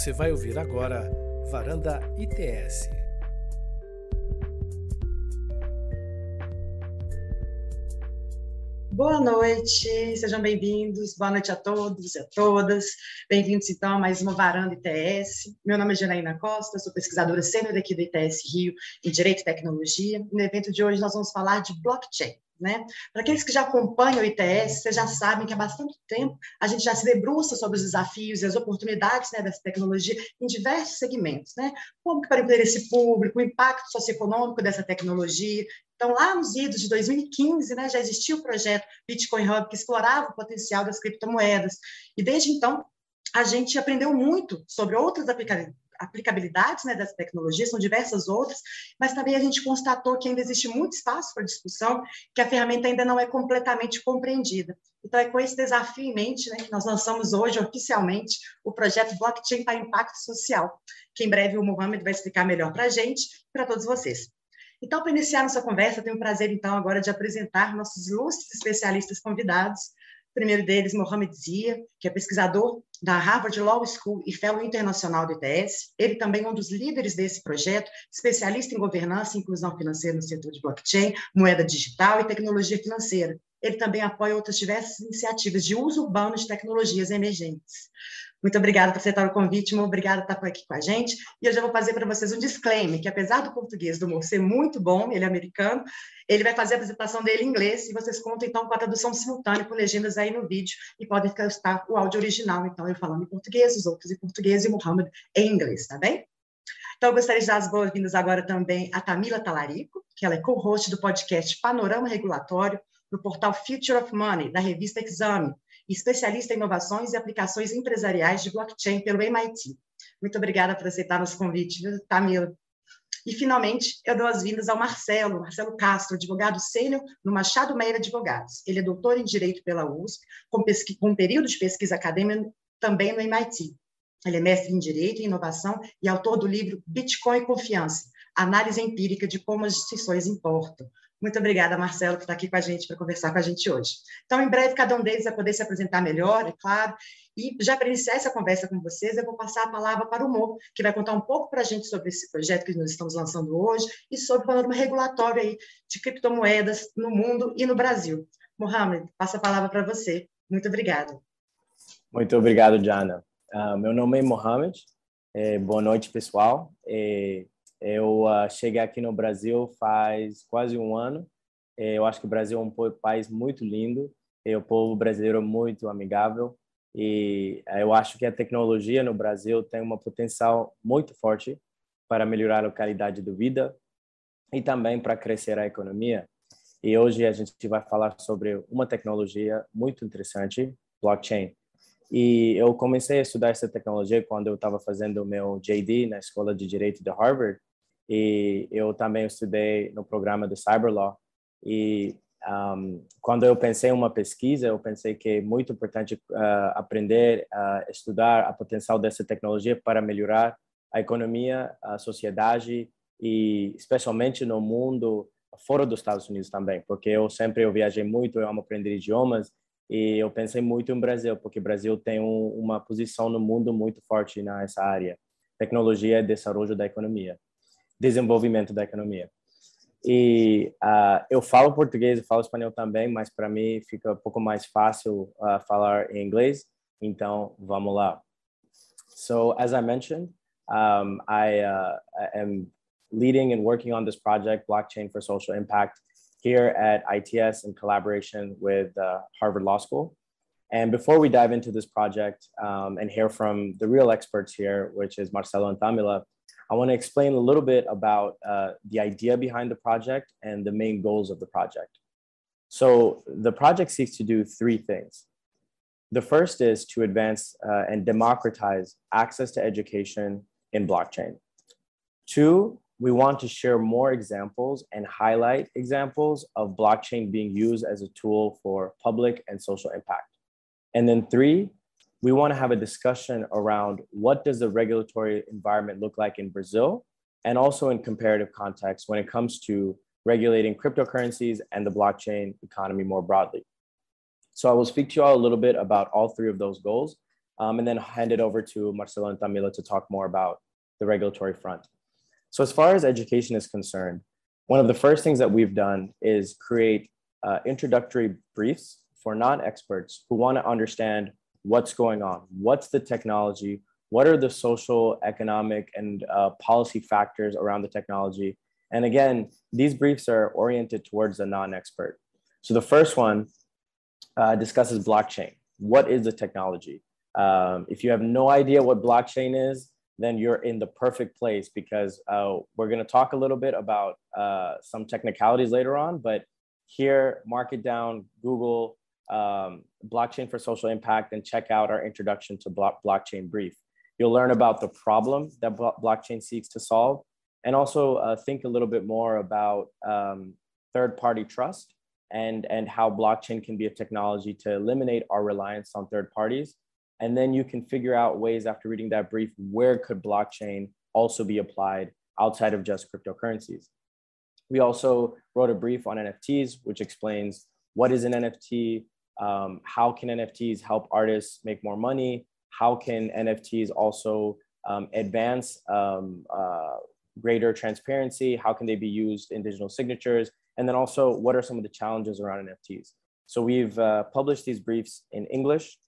Você vai ouvir agora Varanda ITS. Boa noite, sejam bem-vindos. Boa noite a todos e a todas. Bem-vindos, então, a mais uma Varanda ITS. Meu nome é Janaína Costa, sou pesquisadora sênior aqui do ITS Rio em Direito e Tecnologia. No evento de hoje, nós vamos falar de blockchain. Né? Para aqueles que já acompanham o ITS, vocês já sabem que há bastante tempo a gente já se debruça sobre os desafios e as oportunidades né, dessa tecnologia em diversos segmentos. Né? Como para o interesse público, o impacto socioeconômico dessa tecnologia. Então, lá nos idos de 2015, né, já existia o projeto Bitcoin Hub, que explorava o potencial das criptomoedas. E desde então, a gente aprendeu muito sobre outras aplicabilidades né, dessa tecnologia, são diversas outras, mas também a gente constatou que ainda existe muito espaço para discussão, que a ferramenta ainda não é completamente compreendida. Então, é com esse desafio em mente né, que nós lançamos hoje, oficialmente, o projeto Blockchain para Impacto Social, que em breve o Mohamed vai explicar melhor para a gente e para todos vocês. Então, para iniciar nossa conversa, tenho o prazer, então, agora de apresentar nossos ilustres especialistas convidados, o primeiro deles, Mohamed Zia, que é pesquisador da Harvard Law School e fellow internacional do ITS. Ele também é um dos líderes desse projeto, especialista em governança e inclusão financeira no setor de blockchain, moeda digital e tecnologia financeira. Ele também apoia outras diversas iniciativas de uso urbano de tecnologias emergentes. Muito obrigada por aceitar o convite, muito obrigada por estar aqui com a gente. E eu já vou fazer para vocês um disclaimer, que apesar do português do Mo ser muito bom, ele é americano, ele vai fazer a apresentação dele em inglês, e vocês contam, então, com a tradução simultânea, com legendas aí no vídeo, e podem estar o áudio original, então, eu falando em português, os outros em português, e o Mohamed em inglês, tá bem? Então, eu gostaria de dar as boas-vindas agora também a Tamila Talarico, que ela é co-host do podcast Panorama Regulatório, no portal Future of Money, da revista Exame, especialista em inovações e aplicações empresariais de blockchain pelo MIT. Muito obrigada por aceitar nosso convite, Tamila? E, finalmente, eu dou as vindas ao Marcelo, Marcelo Castro, advogado sênior no Machado Meira Advogados. Ele é doutor em Direito pela USP, com, com um período de pesquisa acadêmica também no MIT. Ele é mestre em Direito e Inovação e autor do livro Bitcoin e Confiança, Análise Empírica de Como as Instituições Importam, muito obrigada, Marcelo, por estar aqui com a gente, para conversar com a gente hoje. Então, em breve, cada um deles vai poder se apresentar melhor, é claro. E já para iniciar essa conversa com vocês, eu vou passar a palavra para o Mo, que vai contar um pouco para a gente sobre esse projeto que nós estamos lançando hoje e sobre o panorama regulatório aí de criptomoedas no mundo e no Brasil. Mohamed, passa a palavra para você. Muito obrigado. Muito obrigado, Jana. Uh, meu nome é Mohamed. É, boa noite, pessoal. É, eu uh, cheguei aqui no Brasil faz quase um ano. É, eu acho que o Brasil é um país muito lindo. E o povo brasileiro é muito amigável. E uh, eu acho que a tecnologia no Brasil tem um potencial muito forte para melhorar a qualidade de vida e também para crescer a economia. E hoje a gente vai falar sobre uma tecnologia muito interessante, blockchain. E eu comecei a estudar essa tecnologia quando eu estava fazendo o meu JD na Escola de Direito de Harvard. E eu também estudei no programa do Cyberlaw. E um, quando eu pensei em uma pesquisa, eu pensei que é muito importante uh, aprender a uh, estudar a potencial dessa tecnologia para melhorar a economia, a sociedade e especialmente no mundo fora dos Estados Unidos também, porque eu sempre eu viajei muito, eu amo aprender idiomas e eu pensei muito em Brasil, porque o Brasil tem um, uma posição no mundo muito forte nessa área, tecnologia e desenvolvimento da economia desenvolvimento da economia. E uh, eu falo português, eu falo espanhol também, mas para mim fica um pouco mais fácil uh, falar em inglês. Então, vamos lá. So, as I mentioned, um, I, uh, am leading and working on this project, Blockchain for Social Impact, here at ITS in collaboration with Harvard Law School. And before we dive into this project um, and hear from the real experts here, which is Marcelo and Tamila, I want to explain a little bit about uh, the idea behind the project and the main goals of the project. So the project seeks to do three things. The first is to advance uh, and democratize access to education in blockchain. Two, we want to share more examples and highlight examples of blockchain being used as a tool for public and social impact. And then three, we want to have a discussion around what does the regulatory environment look like in Brazil and also in comparative context when it comes to regulating cryptocurrencies and the blockchain economy more broadly. So I will speak to you all a little bit about all three of those goals um, and then hand it over to Marcelo and Tamila to talk more about the regulatory front. So as far as education is concerned, one of the first things that we've done is create uh, introductory briefs for non-experts who want to understand what's going on, what's the technology, what are the social, economic, and uh, policy factors around the technology. And again, these briefs are oriented towards the non-expert. So the first one uh, discusses blockchain. What is the technology? Um, if you have no idea what blockchain is, then you're in the perfect place because uh, we're going to talk a little bit about uh, some technicalities later on. But here, mark it down, Google um, blockchain for social impact, and check out our introduction to block- blockchain brief. You'll learn about the problem that blockchain seeks to solve, and also uh, think a little bit more about um, third-party trust and and how blockchain can be a technology to eliminate our reliance on third parties and then you can figure out ways after reading that brief where could blockchain also be applied outside of just cryptocurrencies we also wrote a brief on nfts which explains what is an nft um, how can nfts help artists make more money how can nfts also um, advance um, uh, greater transparency how can they be used in digital signatures and then also what are some of the challenges around nfts so we've uh, published these briefs in english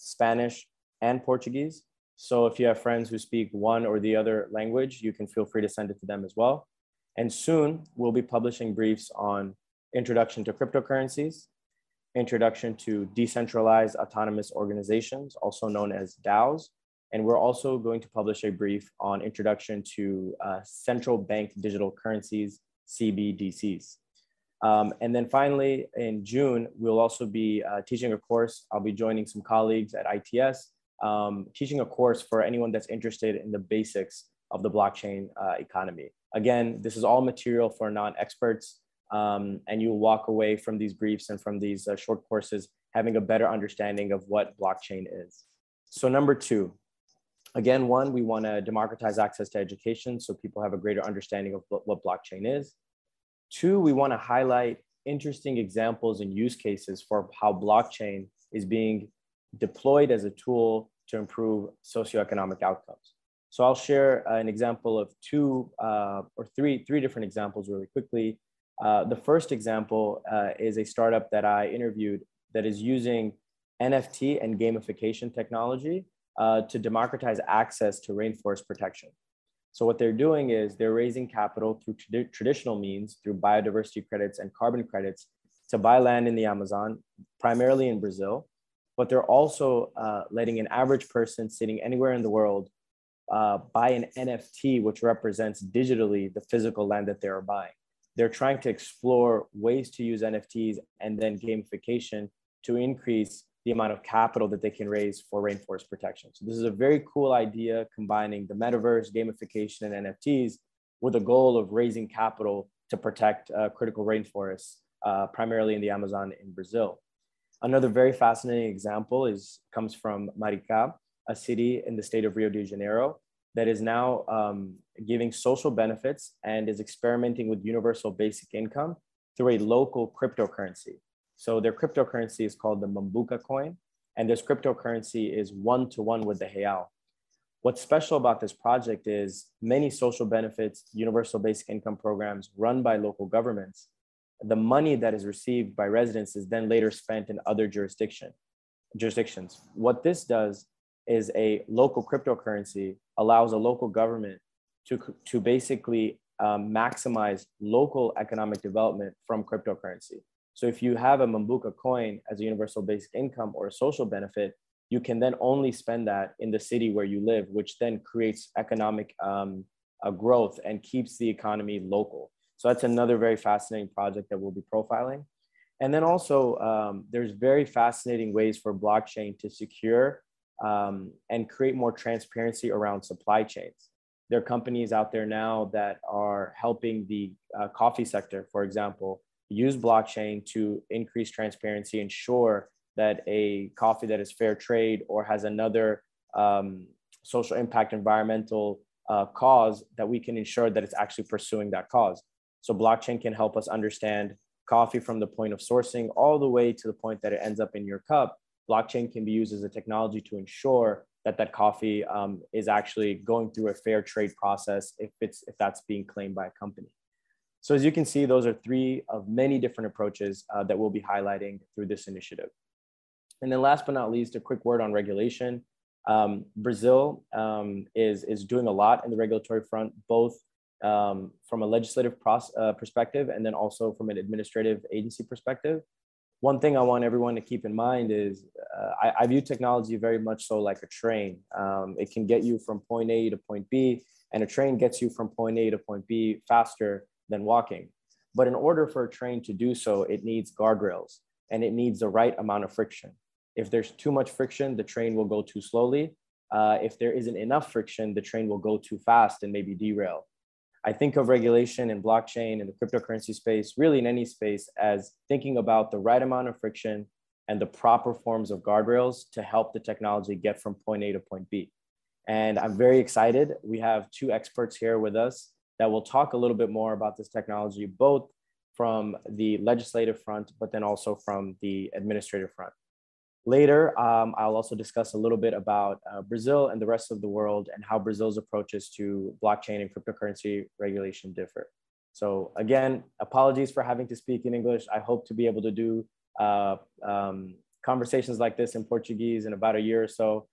Spanish, and Portuguese. So if you have friends who speak one or the other language, you can feel free to send it to them as well. And soon we'll be publishing briefs on introduction to cryptocurrencies, introduction to decentralized autonomous organizations, also known as DAOs. And we're also going to publish a brief on introduction to uh, central bank digital currencies, CBDCs. Um, and then finally, in June, we'll also be uh, teaching a course. I'll be joining some colleagues at ITS, um, teaching a course for anyone that's interested in the basics of the blockchain uh, economy. Again, this is all material for non-experts, um, and you'll walk away from these briefs and from these uh, short courses having a better understanding of what blockchain is. So number two, again, one, we wanna democratize access to education so people have a greater understanding of what blockchain is. Two, we want to highlight interesting examples and use cases for how blockchain is being deployed as a tool to improve socioeconomic outcomes. So I'll share an example of two uh, or three, three different examples really quickly. Uh, the first example uh, is a startup that I interviewed that is using NFT and gamification technology uh, to democratize access to rainforest protection. So what they're doing is they're raising capital through tra- traditional means, through biodiversity credits and carbon credits, to buy land in the Amazon, primarily in Brazil. But they're also uh, letting an average person sitting anywhere in the world uh, buy an NFT, which represents digitally the physical land that they are buying. They're trying to explore ways to use NFTs and then gamification to increase the amount of capital that they can raise for rainforest protection. So this is a very cool idea combining the metaverse, gamification, and NFTs with a goal of raising capital to protect uh, critical rainforests, uh, primarily in the Amazon in Brazil. Another very fascinating example is comes from Maricá, a city in the state of Rio de Janeiro that is now um, giving social benefits and is experimenting with universal basic income through a local cryptocurrency. So their cryptocurrency is called the Mambuka coin, and this cryptocurrency is one to one with the real. What's special about this project is many social benefits, universal basic income programs run by local governments. The money that is received by residents is then later spent in other jurisdiction, jurisdictions. What this does is a local cryptocurrency allows a local government to, to basically um, maximize local economic development from cryptocurrency. So if you have a Mambuca coin as a universal basic income or a social benefit, you can then only spend that in the city where you live, which then creates economic um, uh, growth and keeps the economy local. So that's another very fascinating project that we'll be profiling. And then also, um, there's very fascinating ways for blockchain to secure um, and create more transparency around supply chains. There are companies out there now that are helping the uh, coffee sector, for example, use blockchain to increase transparency, ensure that a coffee that is fair trade or has another um, social impact environmental uh, cause that we can ensure that it's actually pursuing that cause. So blockchain can help us understand coffee from the point of sourcing all the way to the point that it ends up in your cup. Blockchain can be used as a technology to ensure that that coffee um, is actually going through a fair trade process if it's if that's being claimed by a company. So as you can see, those are three of many different approaches uh, that we'll be highlighting through this initiative. And then last but not least, a quick word on regulation. Um, Brazil um, is, is doing a lot in the regulatory front, both um, from a legislative uh, perspective and then also from an administrative agency perspective. One thing I want everyone to keep in mind is uh, I, I, view technology very much so like a train. Um, it can get you from point A to point B, and a train gets you from point A to point B faster than walking. But in order for a train to do so, it needs guardrails and it needs the right amount of friction. If there's too much friction, the train will go too slowly. Uh, if there isn't enough friction, the train will go too fast and maybe derail. I think of regulation in blockchain and the cryptocurrency space, really in any space, as thinking about the right amount of friction and the proper forms of guardrails to help the technology get from point A to point B. And I'm very excited. We have two experts here with us that will talk a little bit more about this technology, both from the legislative front, but then also from the administrative front. Later, um, I'll also discuss a little bit about uh, Brazil and the rest of the world and how Brazil's approaches to blockchain and cryptocurrency regulation differ. So again, apologies for having to speak in English. I hope to be able to do uh, um, conversations like this in Portuguese in about a year or so.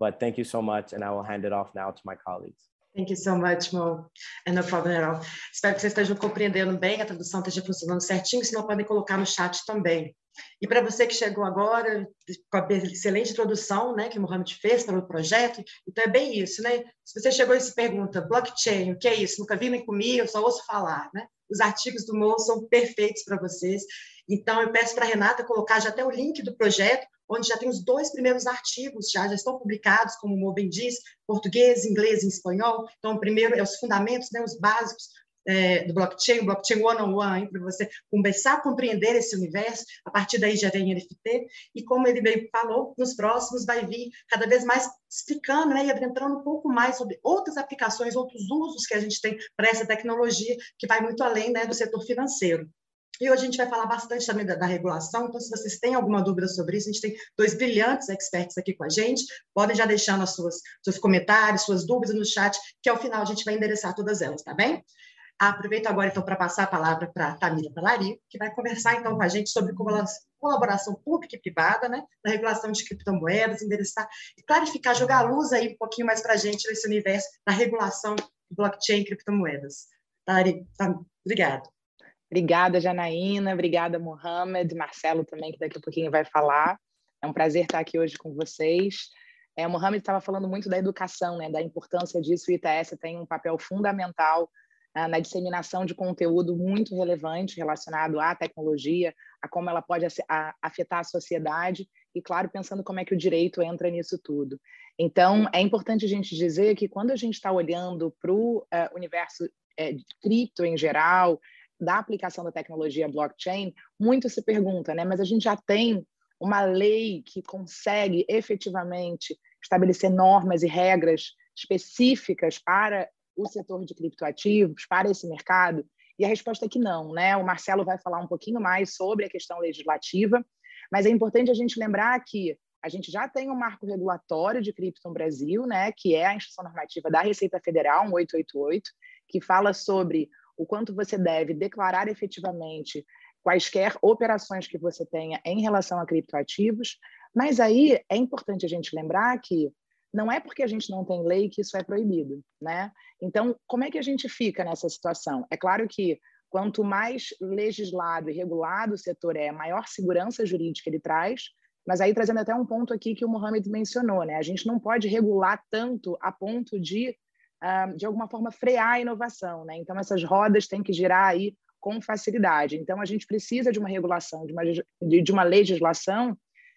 But thank you so much, and I will hand it off now to my colleagues. Thank you so much, Mo. And no problem at all. Espero que vocês estejam compreendendo bem, a tradução esteja funcionando certinho, senão podem colocar no chat também. E para você que chegou agora, com a excelente introdução né, que o Mohamed fez para o projeto, então é bem isso, né? Se você chegou e se pergunta, blockchain, o que é isso? Nunca vi nem comi, eu só ouço falar, né? Os artigos do Mo são perfeitos para vocês. Então, eu peço para a Renata colocar já até o link do projeto, onde já tem os dois primeiros artigos, já, já estão publicados, como o Mo bem diz, português, inglês e espanhol. Então, o primeiro é os fundamentos, né, os básicos é, do blockchain, blockchain one-on-one, para você começar a compreender esse universo, a partir daí já vem NFT, e como ele bem falou, nos próximos vai vir cada vez mais explicando né, e adentrando um pouco mais sobre outras aplicações, outros usos que a gente tem para essa tecnologia, que vai muito além né, do setor financeiro. E hoje a gente vai falar bastante também da, da, regulação, então se vocês têm alguma dúvida sobre isso, a gente tem dois brilhantes experts aqui com a gente, podem já deixar suas, seus comentários, suas dúvidas no chat, que ao final a gente vai endereçar todas elas, tá bem? Aproveito agora, então, para passar a palavra para a Tamira Palari, que vai conversar, então, com a gente sobre colaboração pública e privada, né, na regulação de criptomoedas, endereçar e clarificar, jogar a luz aí um pouquinho mais para a gente nesse universo da regulação blockchain e criptomoedas. Tari, tá, obrigada. Obrigada, Janaína. Obrigada, Mohamed. Marcelo também, que daqui a pouquinho vai falar. É um prazer estar aqui hoje com vocês. É, o Mohamed estava falando muito da educação, né, da importância disso. O ITS tem um papel fundamental ah, na disseminação de conteúdo muito relevante relacionado à tecnologia, a como ela pode afetar a sociedade e, claro, pensando como é que o direito entra nisso tudo. Então, é importante a gente dizer que quando a gente está olhando para o uh, universo uh, cripto em geral, da aplicação da tecnologia blockchain, muito se pergunta, né? Mas a gente já tem uma lei que consegue efetivamente estabelecer normas e regras específicas para o setor de criptoativos, para esse mercado? E a resposta é que não, né? O Marcelo vai falar um pouquinho mais sobre a questão legislativa, mas é importante a gente lembrar que a gente já tem um marco regulatório de cripto no Brasil, né, que é a Instituição Normativa da Receita Federal, 1888, que fala sobre o quanto você deve declarar efetivamente quaisquer operações que você tenha em relação a criptoativos, mas aí é importante a gente lembrar que não é porque a gente não tem lei que isso é proibido, né? Então, como é que a gente fica nessa situação? É claro que quanto mais legislado e regulado o setor é, maior segurança jurídica ele traz, mas aí trazendo até um ponto aqui que o Mohamed mencionou, né? A gente não pode regular tanto a ponto de, uh, de alguma forma, frear a inovação, né? Então, essas rodas têm que girar aí com facilidade. Então, a gente precisa de uma regulação, de uma, de uma legislação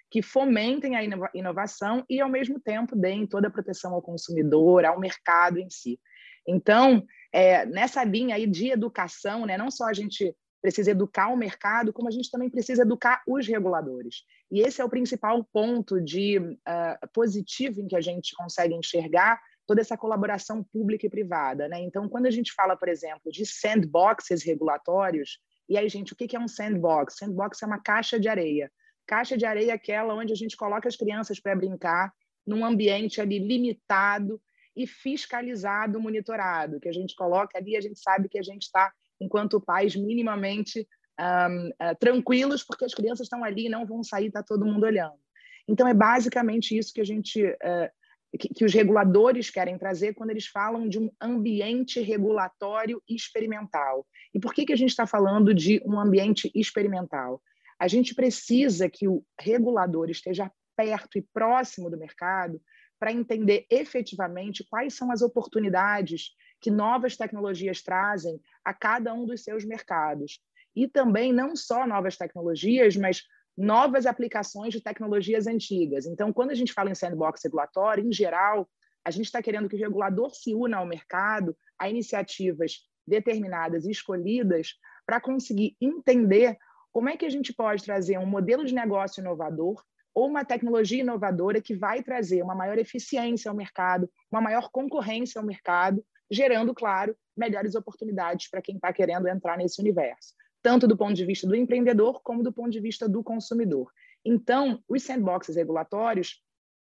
que fomentem a inovação e, ao mesmo tempo, deem toda a proteção ao consumidor, ao mercado em si. Então, é, nessa linha aí de educação, né, não só a gente precisa educar o mercado, como a gente também precisa educar os reguladores. E esse é o principal ponto de uh, positivo em que a gente consegue enxergar toda essa colaboração pública e privada. Né? Então, quando a gente fala, por exemplo, de sandboxes regulatórios, e aí, gente, o que é um sandbox? Sandbox é uma caixa de areia Caixa de areia é aquela onde a gente coloca as crianças para brincar num ambiente ali limitado e fiscalizado, monitorado, que a gente coloca ali, a gente sabe que a gente está, enquanto pais, minimamente um, uh, eh, tranquilos, porque as crianças estão ali e não vão sair, está todo mundo olhando. Então, é basicamente isso que a gente, uh, que, que, os reguladores querem trazer quando eles falam de um ambiente regulatório experimental. E por que, que a gente está falando de um ambiente experimental? A gente precisa que o regulador esteja perto e próximo do mercado para entender efetivamente quais são as oportunidades que novas tecnologias trazem a cada um dos seus mercados. E também não só novas tecnologias, mas novas aplicações de tecnologias antigas. Então, quando a gente fala em sandbox regulatório, em geral, a gente está querendo que o regulador se una ao mercado, a iniciativas determinadas e escolhidas, para conseguir entender como é que a gente pode trazer um modelo de negócio inovador ou uma tecnologia inovadora que vai trazer uma maior eficiência ao mercado, uma maior concorrência ao mercado, gerando, claro, melhores oportunidades para quem está querendo entrar nesse universo tanto do ponto de vista do empreendedor como do ponto de vista do consumidor. Então, os sandboxes regulatórios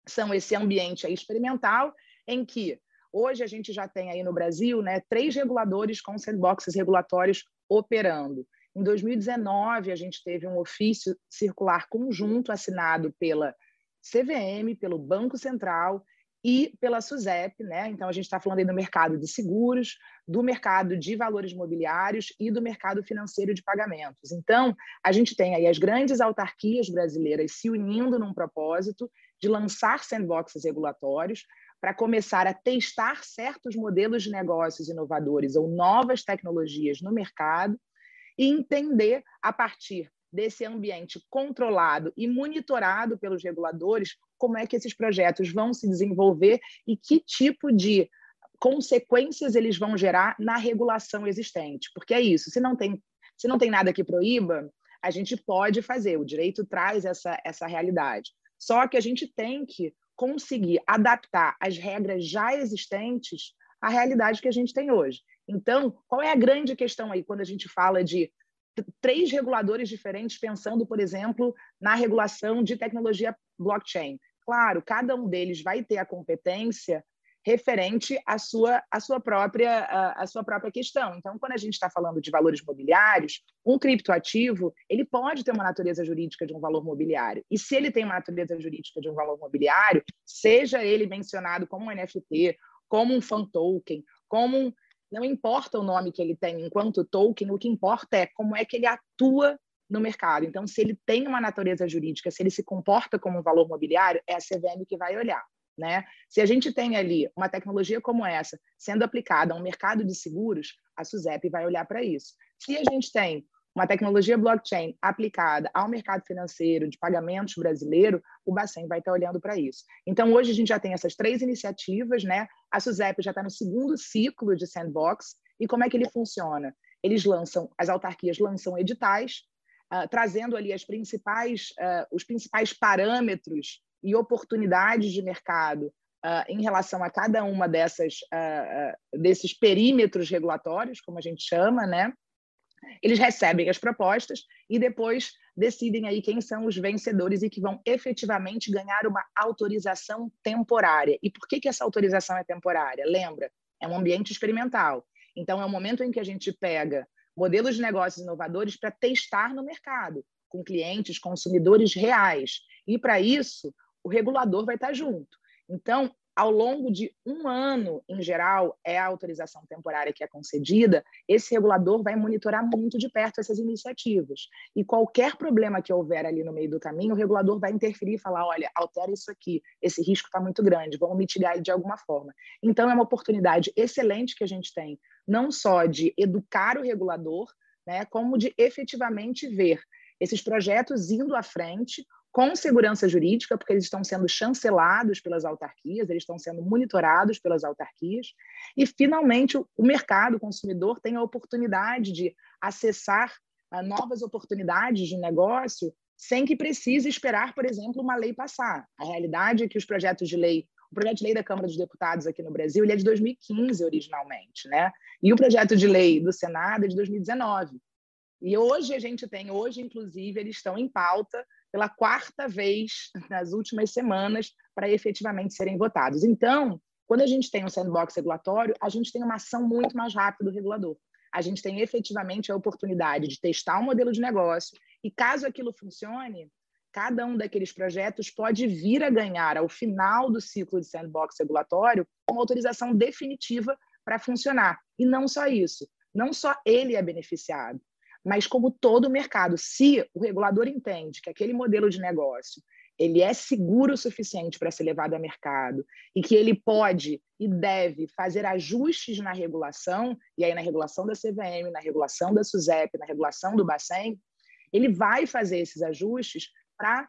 são esse ambiente experimental em que hoje a gente já tem aí no Brasil né, três reguladores com sandboxes regulatórios operando. Em 2019, a gente teve um ofício circular conjunto assinado pela CVM, pelo Banco Central e pela SUSEP, né? Então a gente está falando aí do mercado de seguros, do mercado de valores mobiliários e do mercado financeiro de pagamentos. Então a gente tem aí as grandes autarquias brasileiras se unindo num propósito de lançar sandboxes regulatórios para começar a testar certos modelos de negócios inovadores ou novas tecnologias no mercado e entender a partir desse ambiente controlado e monitorado pelos reguladores, como é que esses projetos vão se desenvolver e que tipo de consequências eles vão gerar na regulação existente. Porque é isso, se não tem, se não tem nada que proíba, a gente pode fazer, o direito traz essa, essa realidade. Só que a gente tem que conseguir adaptar as regras já existentes à realidade que a gente tem hoje. Então, qual é a grande questão aí quando a gente fala de três reguladores diferentes pensando, por exemplo, na regulação de tecnologia blockchain. Claro, cada um deles vai ter a competência referente à sua, à sua, própria, à, sua própria questão. Então, quando a gente está falando de valores mobiliários, um criptoativo ele pode ter uma natureza jurídica de um valor mobiliário. E se ele tem uma natureza jurídica de um valor mobiliário, seja ele mencionado como um NFT, como um fan token, como um, não importa o nome que ele tem enquanto token, o que importa é como é que ele atua no mercado. Então, se ele tem uma natureza jurídica, se ele se comporta como um valor mobiliário, é a CVM que vai olhar. Né? Se a gente tem ali uma tecnologia como essa sendo aplicada a um mercado de seguros, a SUSEP vai olhar para isso. Se a gente tem uma tecnologia blockchain aplicada ao mercado financeiro de pagamentos brasileiro, o Bacen vai estar olhando para isso. Então, hoje a gente já tem essas três iniciativas, né? A SUSEP já está no segundo ciclo de sandbox. E como é que ele funciona? Eles lançam, as autarquias lançam editais, uh, trazendo ali as principais, uh, os principais parâmetros e oportunidades de mercado uh, em relação a cada uma dessas, desses perímetros regulatórios, como a gente chama, né? Eles recebem as propostas e depois decidem aí quem são os vencedores e que vão efetivamente ganhar uma autorização temporária. E por que, que essa autorização é temporária? Lembra, é um ambiente experimental. Então, é o momento em que a gente pega modelos de negócios inovadores para testar no mercado, com clientes, consumidores reais. E, para isso, o regulador vai estar junto. Então, ao longo de um ano, em geral, é a autorização temporária que é concedida, esse regulador vai monitorar muito de perto essas iniciativas. E qualquer problema que houver ali no meio do caminho, o regulador vai interferir e falar: olha, altera isso aqui, esse risco está muito grande, vamos mitigar ele de alguma forma. Então, é uma oportunidade excelente que a gente tem, não só de educar o regulador, né, como de efetivamente ver esses projetos indo à frente, com segurança jurídica, porque eles estão sendo chancelados pelas autarquias, eles estão sendo monitorados pelas autarquias, e finalmente o mercado o consumidor tem a oportunidade de acessar uh, novas oportunidades de negócio sem que precise esperar, por exemplo, uma lei passar. A realidade é que os projetos de lei, o projeto de lei da Câmara dos Deputados aqui no Brasil, ele é de 2015 originalmente, né? E o projeto de lei do Senado é de 2019. E hoje a gente tem, hoje inclusive, eles estão em pauta pela quarta vez nas últimas semanas para efetivamente serem votados. Então, quando a gente tem um sandbox regulatório, a gente tem uma ação muito mais rápida do regulador. A gente tem efetivamente a oportunidade de testar um modelo de negócio e, caso aquilo funcione, cada um daqueles projetos pode vir a ganhar, ao final do ciclo de sandbox regulatório, uma autorização definitiva para funcionar. E não só isso, não só ele é beneficiado, mas como todo o mercado, se o regulador entende que aquele modelo de negócio ele é seguro o suficiente para ser levado a mercado e que ele pode e deve fazer ajustes na regulação, e aí na regulação da CVM, na regulação da SUSEP, na regulação do Bacen, ele vai fazer esses ajustes para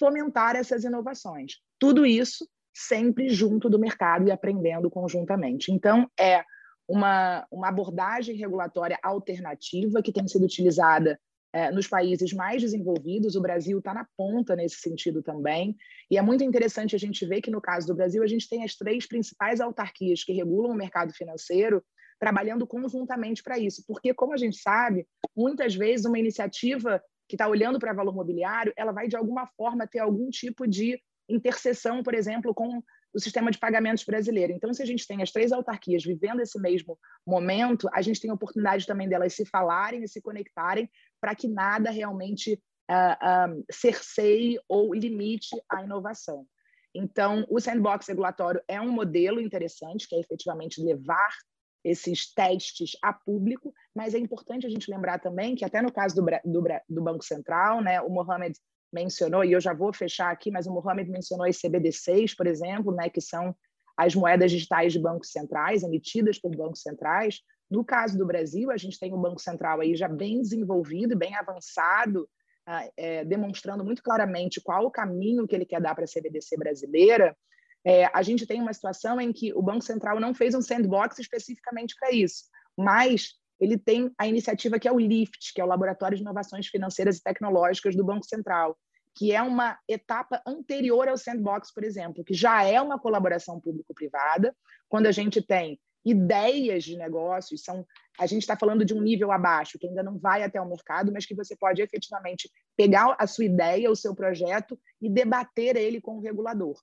fomentar essas inovações. Tudo isso sempre junto do mercado e aprendendo conjuntamente. Então, é uma, uma abordagem regulatória alternativa que tem sido utilizada é, nos países mais desenvolvidos. O Brasil está na ponta nesse sentido também. E é muito interessante a gente ver que, no caso do Brasil, a gente tem as três principais autarquias que regulam o mercado financeiro trabalhando conjuntamente para isso. Porque, como a gente sabe, muitas vezes uma iniciativa que está olhando para valor mobiliário, ela vai, de alguma forma, ter algum tipo de interseção, por exemplo, com o sistema de pagamentos brasileiro. Então, se a gente tem as três autarquias vivendo esse mesmo momento, a gente tem a oportunidade também delas se falarem e se conectarem para que nada realmente uh, cerceie ou limite a inovação. Então, o sandbox regulatório é um modelo interessante, que é efetivamente levar esses testes a público, mas é importante a gente lembrar também que até no caso do, do, do Banco Central, né, o Mohamed mencionou, e eu já vou fechar aqui, mas o Mohamed mencionou as CBDCs, por exemplo, né, que são as moedas digitais de bancos centrais, emitidas por bancos centrais. No caso do Brasil, a gente tem um Banco Central aí já bem desenvolvido, bem avançado, uh, é, demonstrando muito claramente qual o caminho que ele quer dar para a CBDC brasileira. É, a gente tem uma situação em que o Banco Central não fez um sandbox especificamente para isso, mas ele tem a iniciativa que é o LIFT, que é o Laboratório de Inovações Financeiras e Tecnológicas do Banco Central, que é uma etapa anterior ao sandbox, por exemplo, que já é uma colaboração público-privada, quando a gente tem ideias de negócios, são a gente está falando de um nível abaixo, que ainda não vai até o mercado, mas que você pode efetivamente pegar a sua ideia, o seu projeto e debater ele com o regulador.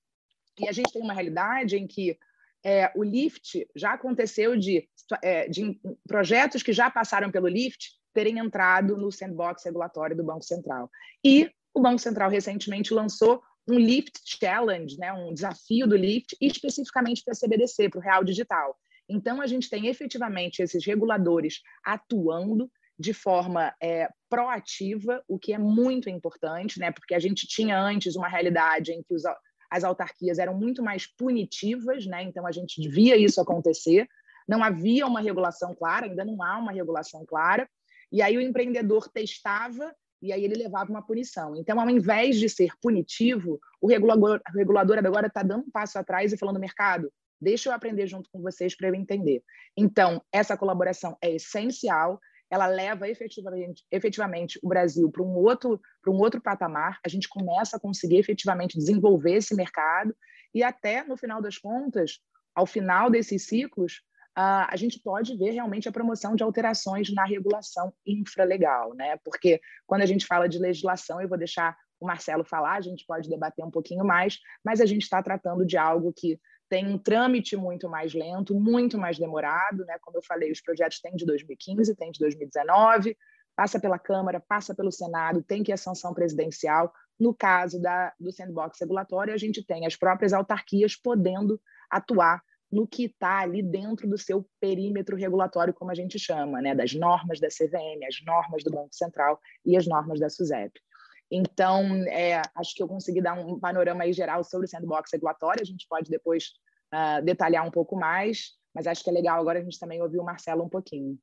E a gente tem uma realidade em que é, o LIFT já aconteceu de, é, de projetos que já passaram pelo LIFT terem entrado no sandbox regulatório do Banco Central. E o Banco Central recentemente lançou um Lift Challenge, né, um desafio do Lift, especificamente para a CBDC, para o Real Digital. Então, a gente tem efetivamente esses reguladores atuando de forma é, proativa, o que é muito importante, né, porque a gente tinha antes uma realidade em que os, as autarquias eram muito mais punitivas, né? então a gente via isso acontecer. Não havia uma regulação clara, ainda não há uma regulação clara, e aí o empreendedor testava e aí ele levava uma punição. Então, ao invés de ser punitivo, o regulador, o regulador agora está dando um passo atrás e falando, mercado, deixa eu aprender junto com vocês para eu entender. Então, essa colaboração é essencial, ela leva efetivamente, efetivamente o Brasil para um outro para um outro patamar. A gente começa a conseguir efetivamente desenvolver esse mercado e até no final das contas, ao final desses ciclos, a gente pode ver realmente a promoção de alterações na regulação infralegal, né? Porque quando a gente fala de legislação, eu vou deixar o Marcelo falar, a gente pode debater um pouquinho mais, mas a gente está tratando de algo que tem um trâmite muito mais lento, muito mais demorado, né? Como eu falei, os projetos têm de 2015, tem de 2019, passa pela Câmara, passa pelo Senado, tem que a sanção presidencial. No caso da, do sandbox regulatório, a gente tem as próprias autarquias podendo atuar no que está ali dentro do seu perímetro regulatório, como a gente chama, né? das normas da CVM, as normas do Banco Central e as normas da SUSEP. Então, é, acho que eu consegui dar um panorama geral sobre o sandbox regulatório. A gente pode depois uh, detalhar um pouco mais, mas acho que é legal agora a gente também ouvir o Marcelo um pouquinho.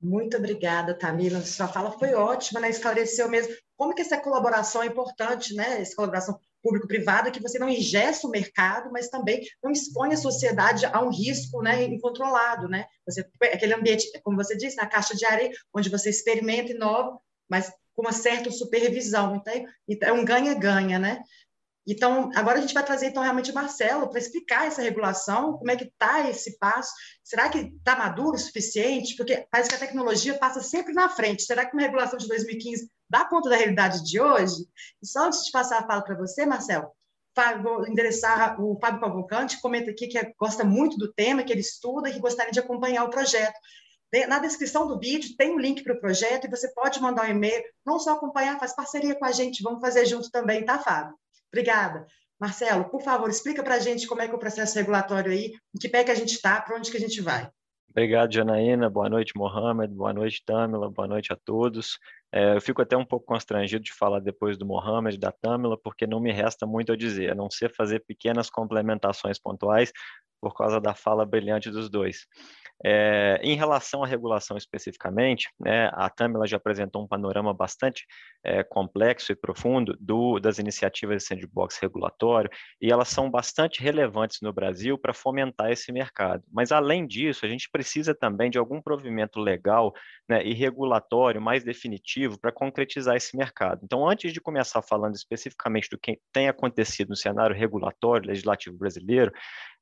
Muito obrigada, Tamila. Sua fala foi ótima, né? Esclareceu mesmo como que essa colaboração é importante, né? Essa colaboração público-privada, que você não ingessa o mercado, mas também não expõe a sociedade a um risco né, incontrolado. Né? Você, aquele ambiente, como você disse, na caixa de areia, onde você experimenta e inova, mas com uma certa supervisão. Então, então é um ganha-ganha, né? Então, agora a gente vai trazer então realmente o Marcelo para explicar essa regulação, como é que está esse passo. Será que está maduro o suficiente? Porque parece que a tecnologia passa sempre na frente. Será que uma regulação de 2015 dá conta da realidade de hoje? E só antes de passar a fala para você, Marcelo, vou endereçar o Fábio Cavalcante, comenta aqui que é, gosta muito do tema, que ele estuda e que gostaria de acompanhar o projeto. Na descrição do vídeo tem um link para o projeto e você pode mandar um e-mail, não só acompanhar, faz parceria com a gente, vamos fazer junto também, tá, Fábio? Obrigada. Marcelo, por favor, explica para a gente como é que é o processo regulatório aí, em que pé que a gente está, para onde que a gente vai. Obrigado, Janaína. Boa noite, Mohamed. Boa noite, Tamila. Boa noite a todos. É, eu fico até um pouco constrangido de falar depois do Mohamed, da Tamila, porque não me resta muito a dizer, a não ser fazer pequenas complementações pontuais por causa da fala brilhante dos dois. É, em relação à regulação especificamente, né, a Tamila já apresentou um panorama bastante é, complexo e profundo do, das iniciativas de sandbox regulatório, e elas são bastante relevantes no Brasil para fomentar esse mercado. Mas, além disso, a gente precisa também de algum provimento legal né, e regulatório mais definitivo para concretizar esse mercado. Então, antes de começar falando especificamente do que tem acontecido no cenário regulatório legislativo brasileiro,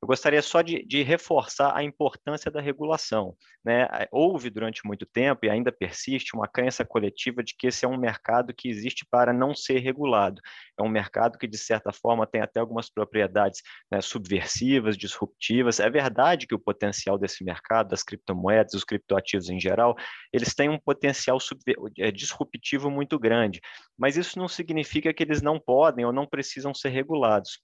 eu gostaria só de, de reforçar a importância da regulação. Né? Houve durante muito tempo e ainda persiste uma crença coletiva de que esse é um mercado que existe para não ser regulado. É um mercado que, de certa forma, tem até algumas propriedades né, subversivas, disruptivas. É verdade que o potencial desse mercado, das criptomoedas, dos criptoativos em geral, eles têm um potencial é, disruptivo muito grande, mas isso não significa que eles não podem ou não precisam ser regulados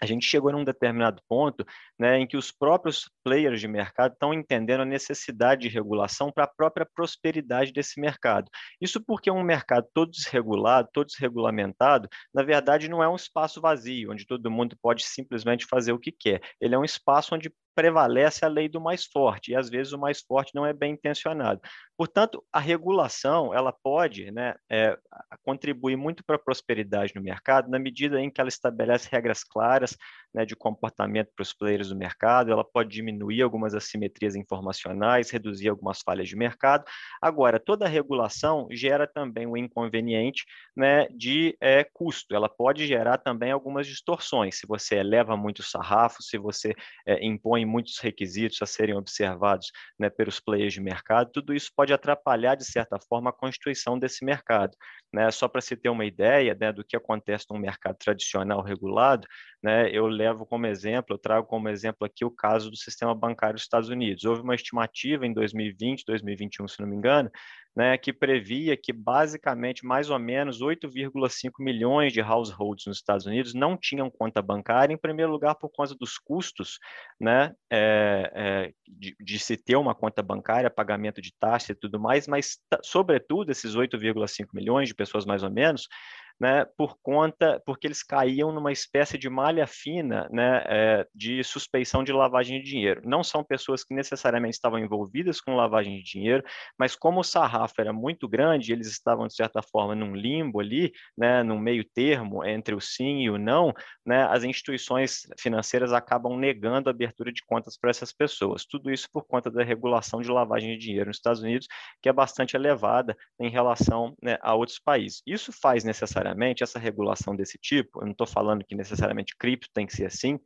a gente chegou num determinado ponto né, em que os próprios players de mercado estão entendendo a necessidade de regulação para a própria prosperidade desse mercado. Isso porque um mercado todo desregulado, todo desregulamentado, na verdade não é um espaço vazio, onde todo mundo pode simplesmente fazer o que quer. Ele é um espaço onde prevalece a lei do mais forte, e às vezes o mais forte não é bem intencionado. Portanto, a regulação ela pode né, é, contribuir muito para a prosperidade no mercado, na medida em que ela estabelece regras claras né, de comportamento para os players do mercado, ela pode diminuir algumas assimetrias informacionais, reduzir algumas falhas de mercado. Agora, toda regulação gera também o inconveniente né, de é, custo, ela pode gerar também algumas distorções. Se você eleva muito o sarrafo, se você é, impõe muitos requisitos a serem observados né, pelos players de mercado, tudo isso pode atrapalhar, de certa forma, a constituição desse mercado. Né? Só para se ter uma ideia né, do que acontece no mercado tradicional regulado, né, eu levo como exemplo, eu trago como exemplo aqui o caso do sistema bancário dos Estados Unidos. Houve uma estimativa em 2020, 2021, se não me engano, né, que previa que basicamente mais ou menos 8,5 milhões de households nos Estados Unidos não tinham conta bancária, em primeiro lugar por causa dos custos né, é, é, de, de, se ter uma conta bancária, pagamento de taxa e tudo mais, mas, sobretudo, esses 8,5 milhões de pessoas mais ou menos, né, por conta, porque eles caíam numa espécie de malha fina né, é, de suspeição de lavagem de dinheiro. Não são pessoas que necessariamente estavam envolvidas com lavagem de dinheiro, mas como o sarrafo era muito grande, eles estavam, de certa forma, num limbo ali, né, num meio termo entre o sim e o não, né, as instituições financeiras acabam negando a abertura de contas para essas pessoas. Tudo isso por conta da regulação de lavagem de dinheiro nos Estados Unidos, que é bastante elevada em relação né, a outros países. Isso faz necessariamente necessariamente essa regulação desse tipo, eu não estou falando que necessariamente cripto tem que ser assim,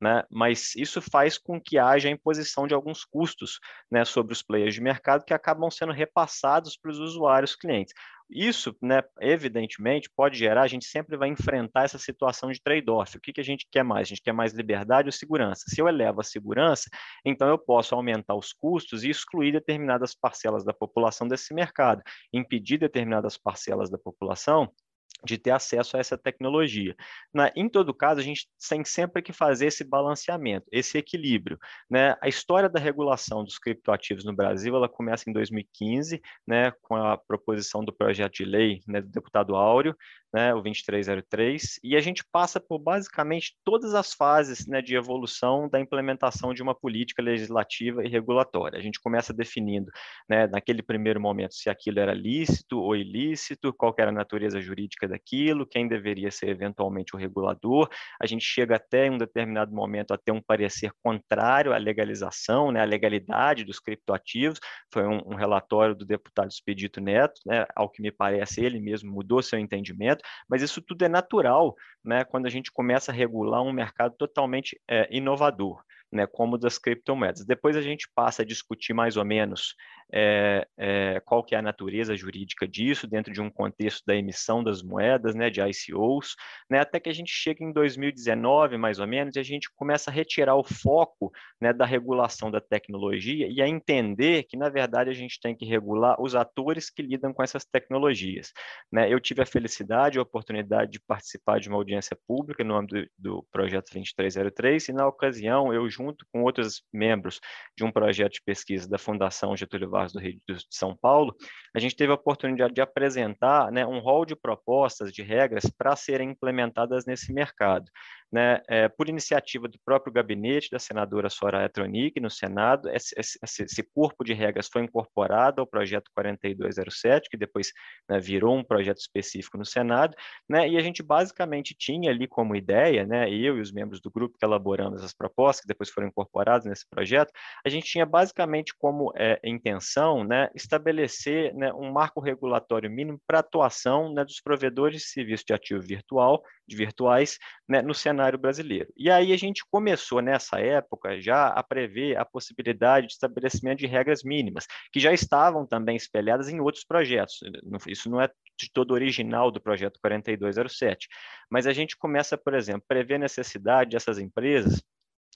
né, mas isso faz com que haja a imposição de alguns custos né, sobre os players de mercado que acabam sendo repassados para os usuários clientes. Isso, né, evidentemente, pode gerar, a gente sempre vai enfrentar essa situação de trade-off. O que, que a gente quer mais? A gente quer mais liberdade ou segurança? Se eu elevo a segurança, então eu posso aumentar os custos e excluir determinadas parcelas da população desse mercado, impedir determinadas parcelas da população de ter acesso a essa tecnologia. Na, em todo caso, a gente tem sempre que fazer esse balanceamento, esse equilíbrio. Né? A história da regulação dos criptoativos no Brasil, ela começa em 2015, né, com a proposição do projeto de lei né, do deputado Áureo, né, o 2303, e a gente passa por basicamente todas as fases né, de evolução da implementação de uma política legislativa e regulatória. A gente começa definindo, né, naquele primeiro momento, se aquilo era lícito ou ilícito, qual era a natureza jurídica daquilo, quem deveria ser eventualmente o regulador. A gente chega até em um determinado momento a ter um parecer contrário à legalização, né, à legalidade dos criptoativos. Foi um, um relatório do deputado Expedito Neto, né, ao que me parece, ele mesmo mudou seu entendimento mas isso tudo é natural né, quando a gente começa a regular um mercado totalmente é, inovador. Né, como das criptomoedas. Depois a gente passa a discutir mais ou menos é, é, qual que é a natureza jurídica disso dentro de um contexto da emissão das moedas, né, de ICOs, né, até que a gente chega em 2019, mais ou menos, e a gente começa a retirar o foco né, da regulação da tecnologia e a entender que, na verdade, a gente tem que regular os atores que lidam com essas tecnologias. Né? Eu tive a felicidade e a oportunidade de participar de uma audiência pública no âmbito do, do projeto 2303, e na ocasião, eu, junto com outros membros de um projeto de pesquisa da Fundação Getúlio Vargas do Rio de São Paulo, a gente teve a oportunidade de apresentar né, um rol de propostas, de regras para serem implementadas nesse mercado né, é, por iniciativa do próprio gabinete da senadora Soraya Tronic no Senado, esse, esse, esse, corpo de regras foi incorporado ao projeto 4207, que depois né, virou um projeto específico no Senado, né, e a gente basicamente tinha ali como ideia, né, eu e os membros do grupo que elaboramos as propostas, que depois foram incorporadas nesse projeto, a gente tinha basicamente como é, intenção né, estabelecer né, um marco regulatório mínimo para atuação né, dos provedores de serviço de ativo virtual, de virtuais, né, no cenário cenário brasileiro. E aí a gente começou nessa época já a prever a possibilidade de estabelecimento de regras mínimas, que já estavam também espelhadas em outros projetos. Isso não é de todo original do projeto 4207, mas a gente começa, por exemplo, prever a necessidade dessas empresas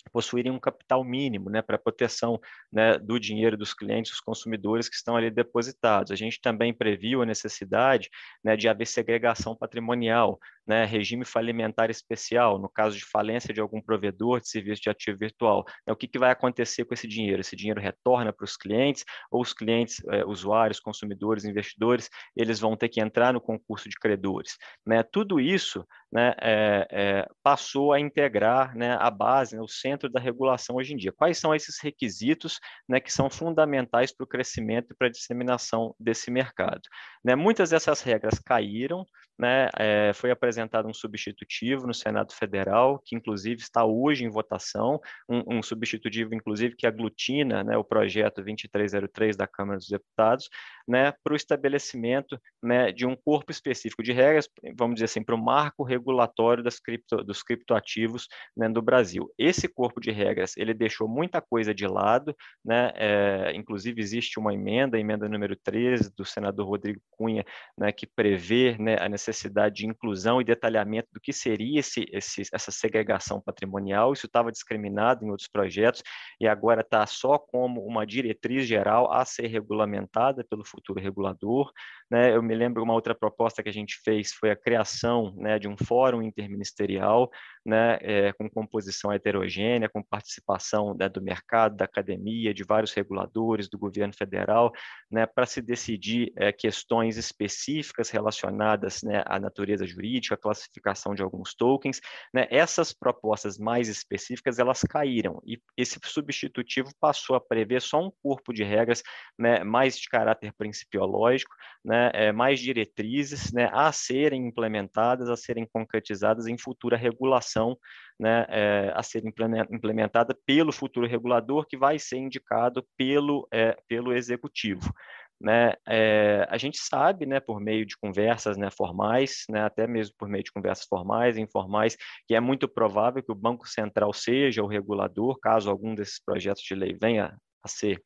possuírem um capital mínimo né, para proteção né, do dinheiro dos clientes, dos consumidores que estão ali depositados. A gente também previu a necessidade né, de haver segregação patrimonial, né, regime falimentar especial, no caso de falência de algum provedor de serviço de ativo virtual. Né, o que, que vai acontecer com esse dinheiro? Esse dinheiro retorna para os clientes ou os clientes, eh, usuários, consumidores, investidores, eles vão ter que entrar no concurso de credores. Né? Tudo isso né, é, é, passou a integrar né, a base, né, o centro da regulação hoje em dia. Quais são esses requisitos né, que são fundamentais para o crescimento e para a disseminação desse mercado? Né, muitas dessas regras caíram, né, é, foi apresentado um substitutivo no Senado Federal, que inclusive está hoje em votação, um, um substitutivo, inclusive, que aglutina né, o projeto 2303 da Câmara dos Deputados, né, para o estabelecimento né, de um corpo específico de regras, vamos dizer assim, para o marco regulatório das cripto, dos criptoativos né, do Brasil. Esse corpo de regras, ele deixou muita coisa de lado, né, é, inclusive existe uma emenda, a emenda número 13 do senador Rodrigo Cunha, né, que prevê né, a necessidade de inclusão e detalhamento do que seria esse, esse, essa segregação patrimonial, isso estava discriminado em outros projetos e agora está só como uma diretriz geral a ser regulamentada pelo futuro regulador. Né? Eu me lembro uma outra proposta que a gente fez foi a criação né, de um fórum interministerial né, é, com composição heterogênea, com participação né, do mercado, da academia, de vários reguladores, do governo federal, né, para se decidir é, questões específicas relacionadas né, à natureza jurídica, à classificação de alguns tokens. Né, essas propostas mais específicas, elas caíram, e esse substitutivo passou a prever só um corpo de regras né, mais de caráter principiológico, né, é, mais diretrizes né, a serem implementadas, a serem concretizadas em futura regulação né, é, a ser implementada pelo futuro regulador, que vai ser indicado pelo, é, pelo executivo. Né, é, a gente sabe, né, por meio de conversas né, formais, né, até mesmo por meio de conversas formais e informais, que é muito provável que o Banco Central seja o regulador, caso algum desses projetos de lei venha a ser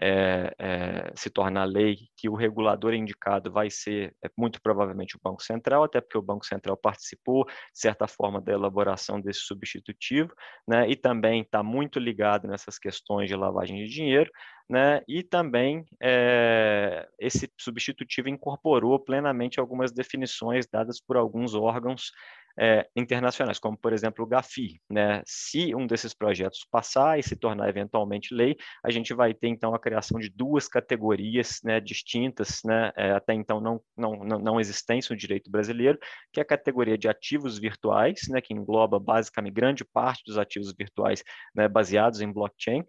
é, é, se tornar lei, que o regulador indicado vai ser é, muito provavelmente o Banco Central, até porque o Banco Central participou, de certa forma, da elaboração desse substitutivo, né, e também está muito ligado nessas questões de lavagem de dinheiro, né, e também é, esse substitutivo incorporou plenamente algumas definições dadas por alguns órgãos é, internacionais, como por exemplo o GAFI. Né? Se um desses projetos passar e se tornar eventualmente lei, a gente vai ter então a criação de duas categorias né, distintas, né, é, até então não, não, não, existentes no direito brasileiro, que é a categoria de ativos virtuais, né, que engloba basicamente grande parte dos ativos virtuais né, baseados em blockchain,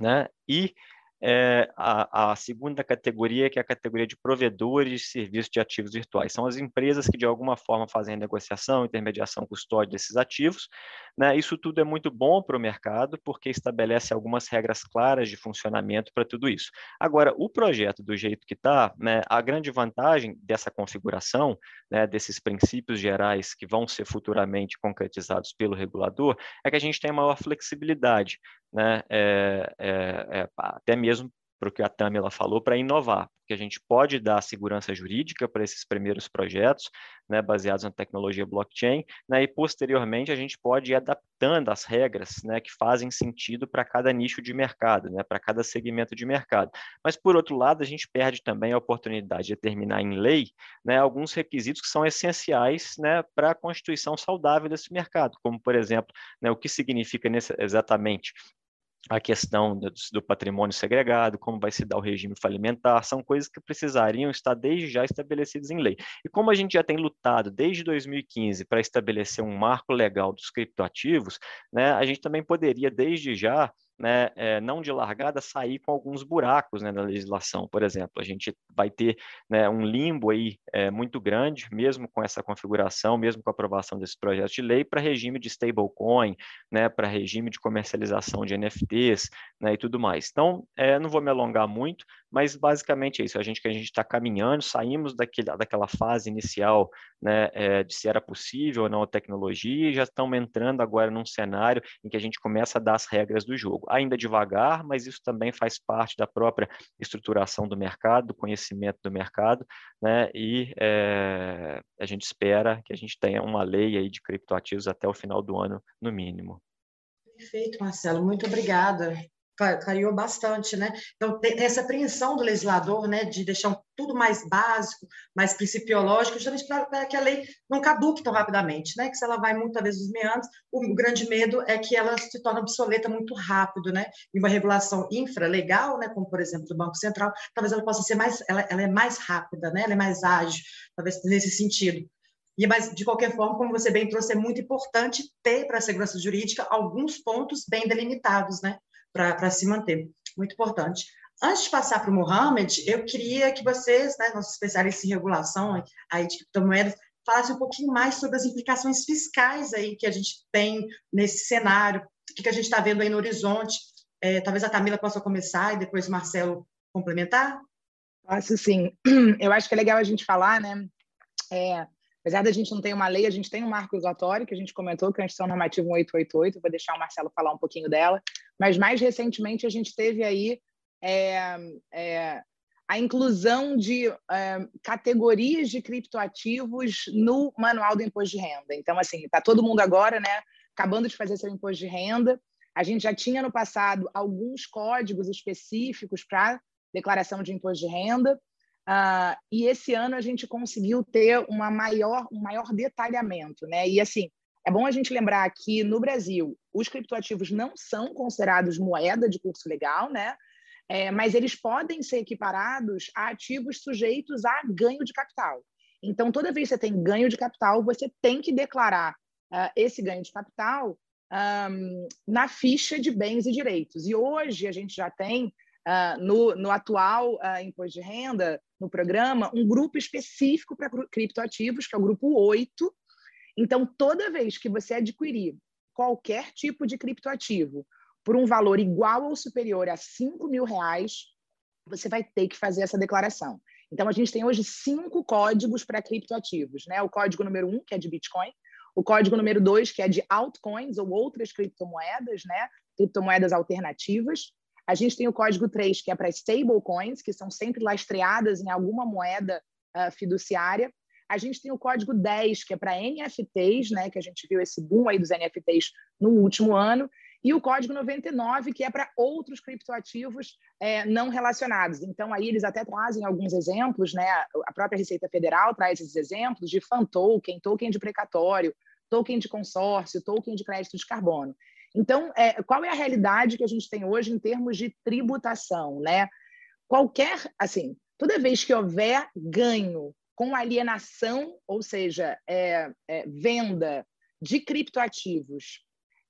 né, e é, a, a, segunda categoria, que é a categoria de provedores de serviços de ativos virtuais. São as empresas que, de alguma forma, fazem negociação, intermediação, custódia desses ativos. Né? Isso tudo é muito bom para o mercado, porque estabelece algumas regras claras de funcionamento para tudo isso. Agora, o projeto, do jeito que está, né, a grande vantagem dessa configuração, né, desses princípios gerais que vão ser futuramente concretizados pelo regulador, é que a gente tem maior flexibilidade né, é, é, é, até mesmo para o que a Tamila falou, para inovar, porque a gente pode dar segurança jurídica para esses primeiros projetos, né, baseados na tecnologia blockchain, né, e posteriormente a gente pode ir adaptando as regras né, que fazem sentido para cada nicho de mercado, né, para cada segmento de mercado. Mas, por outro lado, a gente perde também a oportunidade de determinar em lei né, alguns requisitos que são essenciais né, para a constituição saudável desse mercado, como, por exemplo, o que significa nesse, exatamente a questão do, do, patrimônio segregado, como vai se dar o regime falimentar, são coisas que precisariam estar desde já estabelecidas em lei. E como a gente já tem lutado desde 2015 para estabelecer um marco legal dos criptoativos, né, a gente também poderia desde já né, é, não de largada, sair com alguns buracos né, na legislação. Por exemplo, a gente vai ter né, um limbo aí é, muito grande, mesmo com essa configuração, mesmo com a aprovação desse projeto de lei, para regime de stablecoin, né, para regime de comercialização de NFTs né, e tudo mais. Então, é, não vou me alongar muito, mas basicamente é isso. A gente que a gente está caminhando, saímos daquele, daquela fase inicial né, é, de se era possível ou não a tecnologia e já estamos entrando agora num cenário em que a gente começa a dar as regras do jogo ainda devagar, mas isso também faz parte da própria estruturação do mercado, do conhecimento do mercado, né? E é, a gente espera que a gente tenha uma lei aí de criptoativos até o final do ano, no mínimo. Perfeito, Marcelo, muito obrigada clareou bastante, né? Então, tem essa apreensão do legislador, né, de deixar tudo mais básico, mais principiológico, justamente para que a lei não caduque tão rapidamente, né? Que se ela vai muitas vezes os meandros, o, o grande medo é que ela se torne obsoleta muito rápido, né? E uma regulação infralegal, né, como por exemplo do Banco Central, talvez ela possa ser mais, ela, ela é mais rápida, né? Ela é mais ágil, talvez nesse sentido. E, mas, de qualquer forma, como você bem trouxe, é muito importante ter para a segurança jurídica alguns pontos bem delimitados, né? Para se manter. Muito importante. Antes de passar para o Mohamed, eu queria que vocês, né, nossos especialistas em regulação aí de criptomoedas, falassem um pouquinho mais sobre as implicações fiscais aí que a gente tem nesse cenário, o que, que a gente está vendo aí no horizonte. É, talvez a Camila possa começar e depois o Marcelo complementar. Posso sim. Eu acho que é legal a gente falar, né? É, Apesar da gente não ter uma lei, a gente tem um marco usatório, que a gente comentou, que é a Instituição Normativa 1888, vou deixar o Marcelo falar um pouquinho dela, mas mais recentemente a gente teve aí é, é, a inclusão de é, categorias de criptoativos no Manual do Imposto de Renda. Então, assim, está todo mundo agora, né, acabando de fazer seu imposto de renda, a gente já tinha no passado alguns códigos específicos para declaração de imposto de renda, Uh, e esse ano a gente conseguiu ter uma maior, um maior detalhamento, né? E assim, é bom a gente lembrar que no Brasil os criptoativos não são considerados moeda de curso legal, né? É, mas eles podem ser equiparados a ativos sujeitos a ganho de capital. Então, toda vez que você tem ganho de capital, você tem que declarar uh, esse ganho de capital um, na ficha de bens e direitos. E hoje a gente já tem uh, no, no, atual uh, imposto de renda, no programa, um grupo específico para criptoativos, que é o grupo 8. Então, toda vez que você adquirir qualquer tipo de criptoativo por um valor igual ou superior a 5 mil reais, você vai ter que fazer essa declaração. Então, a gente tem hoje cinco códigos para criptoativos. Né? O código número um, que é de Bitcoin, o código número dois, que é de altcoins ou outras criptomoedas, né? criptomoedas alternativas. A gente tem o código 3, que é para stablecoins, que são sempre lastreadas em alguma moeda uh, fiduciária. A gente tem o código 10, que é para NFTs, né, que a gente viu esse boom aí dos NFTs no último ano, e o código 99, que é para outros criptoativos é, não relacionados. Então, aí eles até trazem alguns exemplos, né? A própria Receita Federal traz esses exemplos de fan token, token de precatório, token de consórcio, token de crédito de carbono. Então, é, qual é a realidade que a gente tem hoje em termos de tributação, né? Qualquer, assim, toda vez que houver ganho com alienação, ou seja, é, é, venda de criptoativos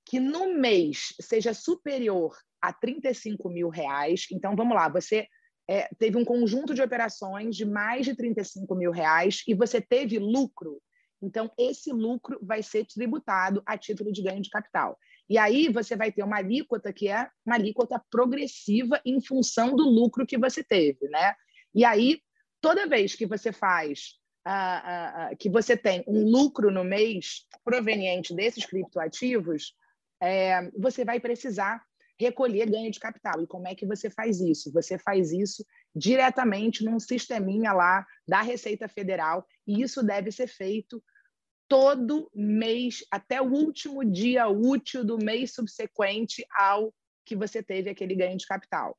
que no mês seja superior a 35 mil reais, então vamos lá, você é, teve um conjunto de operações de mais de 35 mil reais e você teve lucro, então esse lucro vai ser tributado a título de ganho de capital. E aí você vai ter uma alíquota que é uma alíquota progressiva em função do lucro que você teve, né? E aí, toda vez que você faz, uh, uh, uh, que você tem um lucro no mês proveniente desses criptoativos, é, você vai precisar recolher ganho de capital. E como é que você faz isso? Você faz isso diretamente num sisteminha lá da Receita Federal, e isso deve ser feito todo mês, até o último dia útil do mês subsequente ao que você teve aquele ganho de capital.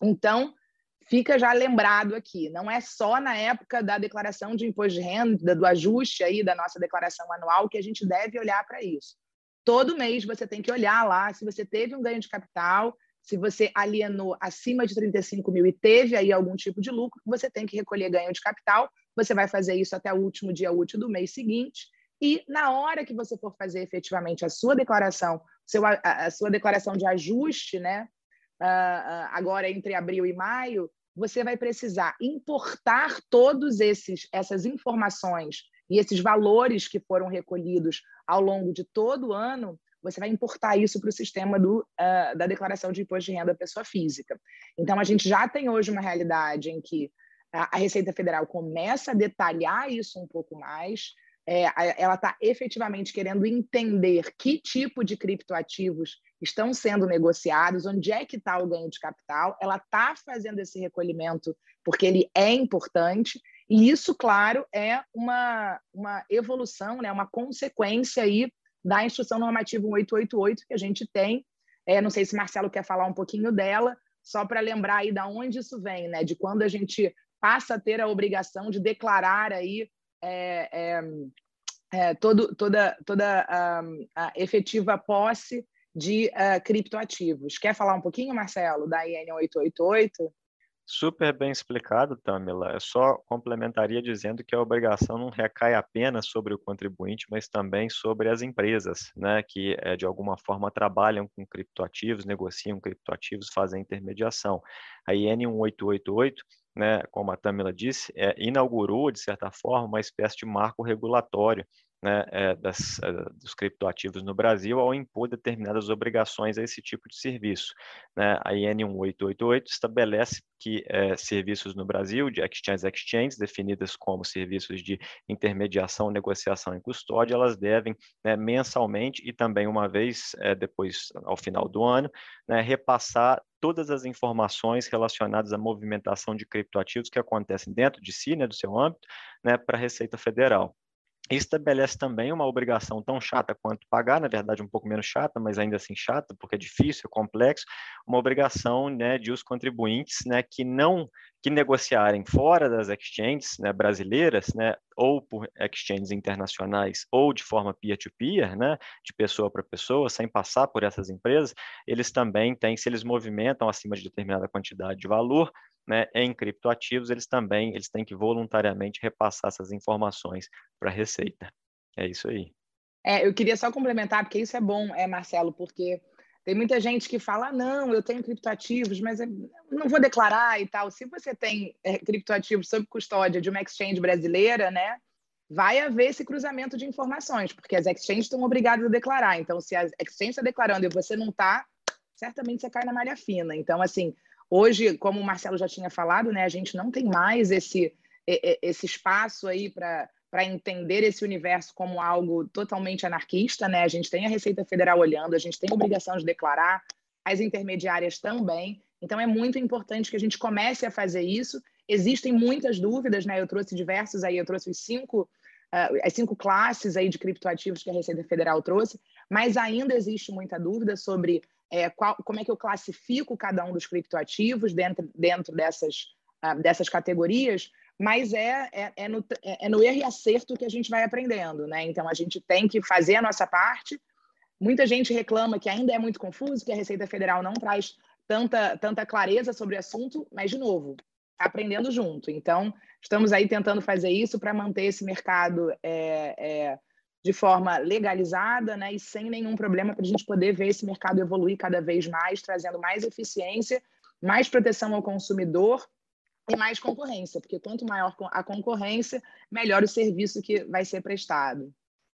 Então, fica já lembrado aqui, não é só na época da declaração de imposto de renda, do ajuste aí da nossa declaração anual que a gente deve olhar para isso. Todo mês você tem que olhar lá se você teve um ganho de capital, se você alienou acima de 35 mil e teve aí algum tipo de lucro, você tem que recolher ganho de capital. Você vai fazer isso até o último dia útil do mês seguinte. E na hora que você for fazer efetivamente a sua declaração, seu, a, a sua declaração de ajuste, né? Uh, agora entre abril e maio, você vai precisar importar todos esses essas informações e esses valores que foram recolhidos ao longo de todo o ano, você vai importar isso para o sistema do, uh, da declaração de imposto de renda da pessoa física. Então, a gente já tem hoje uma realidade em que a Receita Federal começa a detalhar isso um pouco mais, é, ela está efetivamente querendo entender que tipo de criptoativos estão sendo negociados, onde é que está o ganho de capital, ela está fazendo esse recolhimento porque ele é importante, e isso, claro, é uma, uma evolução, né, uma consequência aí da Instrução Normativa 1888 que a gente tem. É, não sei se Marcelo quer falar um pouquinho dela, só para lembrar aí de onde isso vem, né? De quando a gente passa a ter a obrigação de declarar aí é, é, é, todo, toda, toda a, a, efetiva posse de uh, criptoativos. Quer falar um pouquinho, Marcelo, da IN 888? Super bem explicado, Tamila. Eu só complementaria dizendo que a obrigação não recai apenas sobre o contribuinte, mas também sobre as empresas, né, que é, de alguma forma trabalham com criptoativos, negociam criptoativos, fazem intermediação. A IN 1888 né, como a Tamila disse, é, inaugurou, de certa forma, uma espécie de marco regulatório né, é, das, é, dos criptoativos no Brasil ao impor determinadas obrigações a esse tipo de serviço. Né? A IN 1888 estabelece que é, serviços no Brasil, de exchange exchange, definidas como serviços de intermediação, negociação e custódia, elas devem né, mensalmente e também uma vez é, depois, ao final do ano, né, repassar todas as informações relacionadas à movimentação de criptoativos que acontecem dentro de si, né, do seu âmbito, né, para a Receita Federal estabelece também uma obrigação tão chata quanto pagar, na verdade um pouco menos chata, mas ainda assim chata, porque é difícil, é complexo, uma obrigação né, de os contribuintes né, que não que negociarem fora das exchanges né, brasileiras, né, ou por exchanges internacionais, ou de forma peer-to-peer, -peer, né, de pessoa para pessoa, sem passar por essas empresas, eles também têm, se eles movimentam acima de determinada quantidade de valor, né, em criptoativos, eles também eles têm que voluntariamente repassar essas informações para a Receita. É isso aí. É, eu queria só complementar, porque isso é bom, é, Marcelo, porque tem muita gente que fala, ah, não, eu tenho criptoativos, mas não vou declarar e tal. Se você tem é, criptoativos sob custódia de uma exchange brasileira, né, vai haver esse cruzamento de informações, porque as exchanges estão obrigadas a declarar. Então, se a exchange está declarando e você não está, certamente você cai na malha fina. Então, assim, Hoje, como o Marcelo já tinha falado, né, a gente não tem mais esse, esse espaço aí para para entender esse universo como algo totalmente anarquista, né? A gente tem a Receita Federal olhando, a gente tem a obrigação de declarar, as intermediárias também. Então é muito importante que a gente comece a fazer isso. Existem muitas dúvidas, né? Eu trouxe diversos aí, eu trouxe os cinco, uh, as cinco classes aí de criptoativos que a Receita Federal trouxe, mas ainda existe muita dúvida sobre é, qual, como é que eu classifico cada um dos criptoativos dentro, dentro dessas, uh, dessas categorias, mas é, é, é, no, é, no erro e acerto que a gente vai aprendendo, né? Então a gente tem que fazer a nossa parte. Muita gente reclama que ainda é muito confuso, que a Receita Federal não traz tanta, tanta clareza sobre o assunto, mas, de novo, aprendendo junto. Então, estamos aí tentando fazer isso para manter esse mercado é, é, de forma legalizada né, e sem nenhum problema para a gente poder ver esse mercado evoluir cada vez mais, trazendo mais eficiência, mais proteção ao consumidor e mais concorrência, porque quanto maior a concorrência, melhor o serviço que vai ser prestado.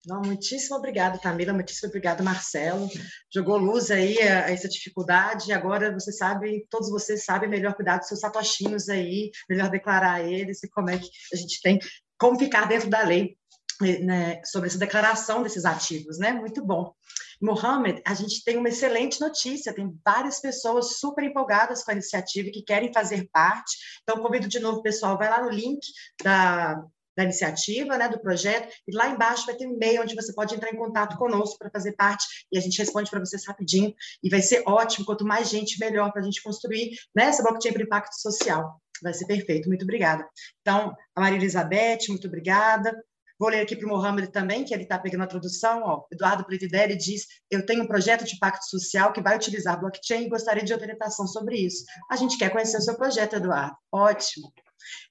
Não, muitíssimo obrigada, Tamila, muitíssimo obrigada, Marcelo. Jogou luz aí a, a essa dificuldade. Agora você sabe, todos vocês sabem melhor cuidar dos seus satoshinhos aí, melhor declarar eles e como é que a gente tem, como ficar dentro da lei né, sobre essa declaração desses ativos, né? Muito bom. Mohamed, a gente tem uma excelente notícia, tem várias pessoas super empolgadas com a iniciativa que querem fazer parte. Então, convido de novo, pessoal, vai lá no link da, da iniciativa, né, do projeto, e lá embaixo vai ter um e-mail onde você pode entrar em contato conosco para fazer parte, e a gente responde para vocês rapidinho, e vai ser ótimo, quanto mais gente, melhor para a gente construir né, essa blockchain para impacto social. Vai ser perfeito, muito obrigada. Então, a Maria Elizabeth, muito obrigada. Vou ler aqui para o Mohamed também, que ele está pegando a tradução. Ó. Eduardo Pretidelli diz: Eu tenho um projeto de impacto social que vai utilizar blockchain e gostaria de orientação sobre isso. A gente quer conhecer o seu projeto, Eduardo. Ótimo.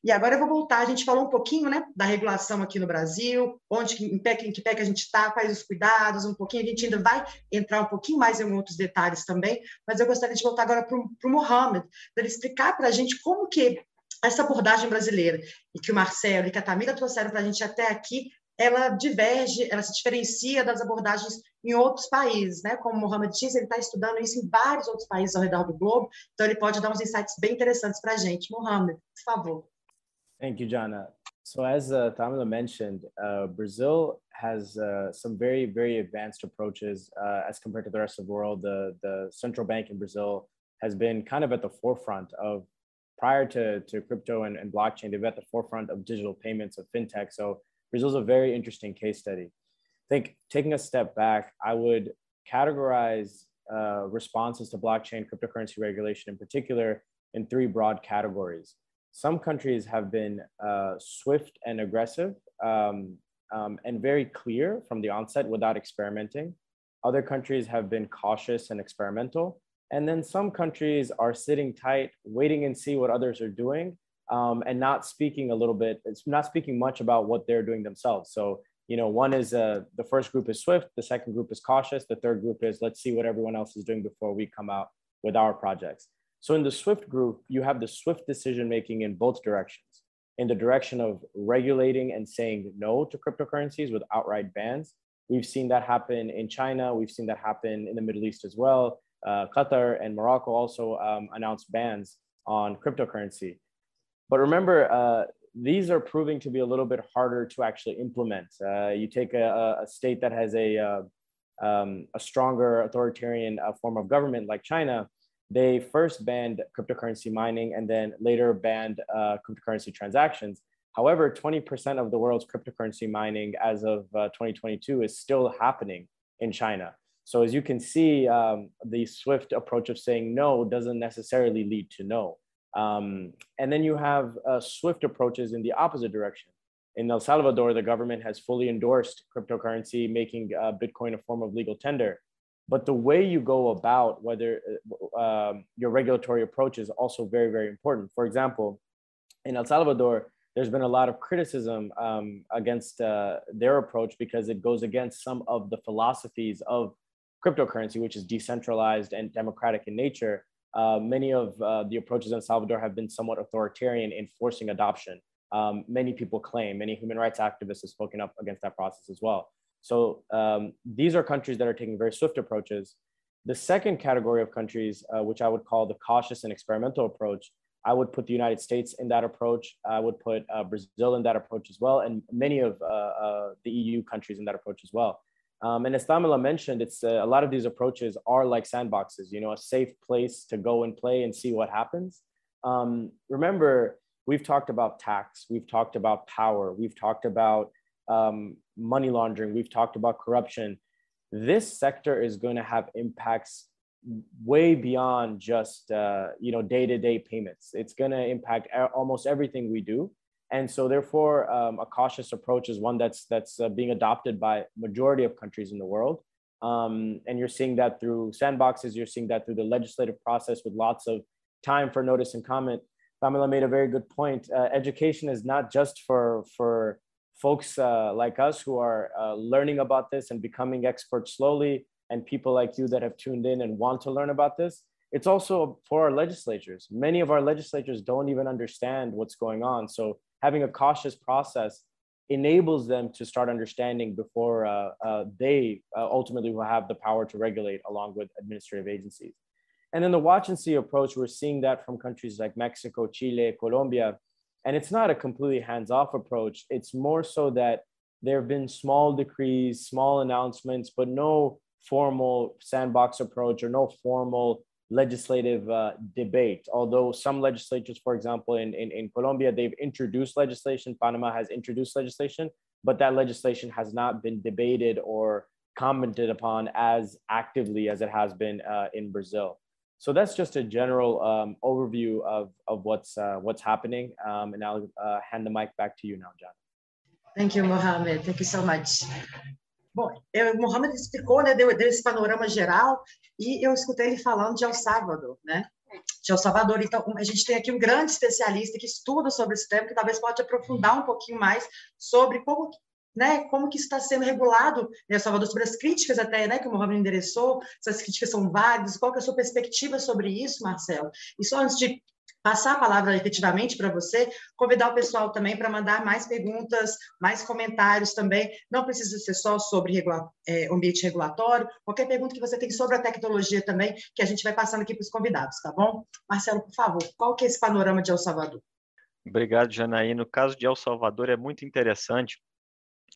E agora eu vou voltar, a gente falou um pouquinho né, da regulação aqui no Brasil, onde, em, pé, em que pé que a gente está, quais os cuidados, um pouquinho, a gente ainda vai entrar um pouquinho mais em outros detalhes também, mas eu gostaria de voltar agora para o Mohamed, para ele explicar para a gente como que essa abordagem brasileira, e que o Marcelo e que a Tamira trouxeram para a gente até aqui, ela diverge, ela se diferencia das abordagens em outros países, né? Como o Mohamed disse, ele está estudando isso em vários outros países ao redor do globo, então ele pode dar uns insights bem interessantes para a gente. Mohamed, por favor. Thank you, Jana. So as uh, Tamila mentioned, uh, Brazil has uh, some very, very advanced approaches uh, as compared to the rest of the world. The, the central bank in Brazil has been kind of at the forefront of, prior to, to crypto and, and blockchain, they've been at the forefront of digital payments, of fintech. So Brazil's a very interesting case study. I think taking a step back, I would categorize uh, responses to blockchain cryptocurrency regulation in particular in three broad categories. Some countries have been uh, swift and aggressive um, um, and very clear from the onset without experimenting. Other countries have been cautious and experimental. And then some countries are sitting tight, waiting and see what others are doing, um, and not speaking a little bit, it's not speaking much about what they're doing themselves. So, you know, one is uh, the first group is swift, the second group is cautious, the third group is let's see what everyone else is doing before we come out with our projects. So, in the swift group, you have the swift decision making in both directions in the direction of regulating and saying no to cryptocurrencies with outright bans. We've seen that happen in China. We've seen that happen in the Middle East as well. Uh, Qatar and Morocco also um, announced bans on cryptocurrency. But remember, uh, these are proving to be a little bit harder to actually implement. Uh, you take a, a, state that has a, uh, um, a stronger authoritarian uh, form of government like China, they first banned cryptocurrency mining and then later banned uh, cryptocurrency transactions. However, 20% of the world's cryptocurrency mining as of uh, 2022 is still happening in China. So as you can see, um, the swift approach of saying no doesn't necessarily lead to no. Um, and then you have uh, swift approaches in the opposite direction. In El Salvador, the government has fully endorsed cryptocurrency, making uh, Bitcoin a form of legal tender. But the way you go about whether uh, um, your regulatory approach is also very, very important. For example, in El Salvador, there's been a lot of criticism um, against uh, their approach because it goes against some of the philosophies of cryptocurrency, which is decentralized and democratic in nature uh, many of uh, the approaches in Salvador have been somewhat authoritarian in forcing adoption. Um, many people claim, many human rights activists have spoken up against that process as well. So um, these are countries that are taking very swift approaches. The second category of countries, uh, which I would call the cautious and experimental approach, I would put the United States in that approach. I would put uh, Brazil in that approach as well, and many of uh, uh, the EU countries in that approach as well. Um, and as Tamila mentioned, it's uh, a lot of these approaches are like sandboxes, you know, a safe place to go and play and see what happens. Um, remember, we've talked about tax, we've talked about power, we've talked about um, money laundering, we've talked about corruption. This sector is going to have impacts way beyond just uh, you know day-to-day payments. It's going to impact almost everything we do. And so, therefore, um, a cautious approach is one that's that's uh, being adopted by majority of countries in the world. Um, and you're seeing that through sandboxes. You're seeing that through the legislative process with lots of time for notice and comment. Pamela made a very good point. Uh, education is not just for for folks uh, like us who are uh, learning about this and becoming experts slowly, and people like you that have tuned in and want to learn about this. It's also for our legislatures. Many of our legislatures don't even understand what's going on. So having a cautious process enables them to start understanding before uh, uh, they uh, ultimately will have the power to regulate along with administrative agencies. And then the watch and see approach, we're seeing that from countries like Mexico, Chile, Colombia. And it's not a completely hands off approach. It's more so that there have been small decrees, small announcements, but no formal sandbox approach or no formal legislative uh, debate. Although some legislatures, for example, in, in, in Colombia, they've introduced legislation, Panama has introduced legislation, but that legislation has not been debated or commented upon as actively as it has been uh, in Brazil. So that's just a general um, overview of, of what's, uh, what's happening. Um, and I'll uh, hand the mic back to you now, John. Thank you, Mohammed. Thank you so much. Bom, o Mohamed explicou, né, deu, deu esse panorama geral e eu escutei ele falando de El Salvador, né? De El Salvador. Então, a gente tem aqui um grande especialista que estuda sobre esse tema, que talvez pode aprofundar um pouquinho mais sobre como né, como que está sendo regulado em El Salvador, sobre as críticas até, né, que o Mohamed endereçou, se as críticas são válidas, qual que é a sua perspectiva sobre isso, Marcelo? E só antes de passar a palavra efetivamente para você, convidar o pessoal também para mandar mais perguntas, mais comentários também. Não precisa ser só sobre regula é, ambiente regulatório, qualquer pergunta que você tem sobre a tecnologia também, que a gente vai passando aqui para os convidados, tá bom? Marcelo, por favor, qual que é esse panorama de El Salvador? Obrigado, Janaí. No caso de El Salvador, é muito interessante,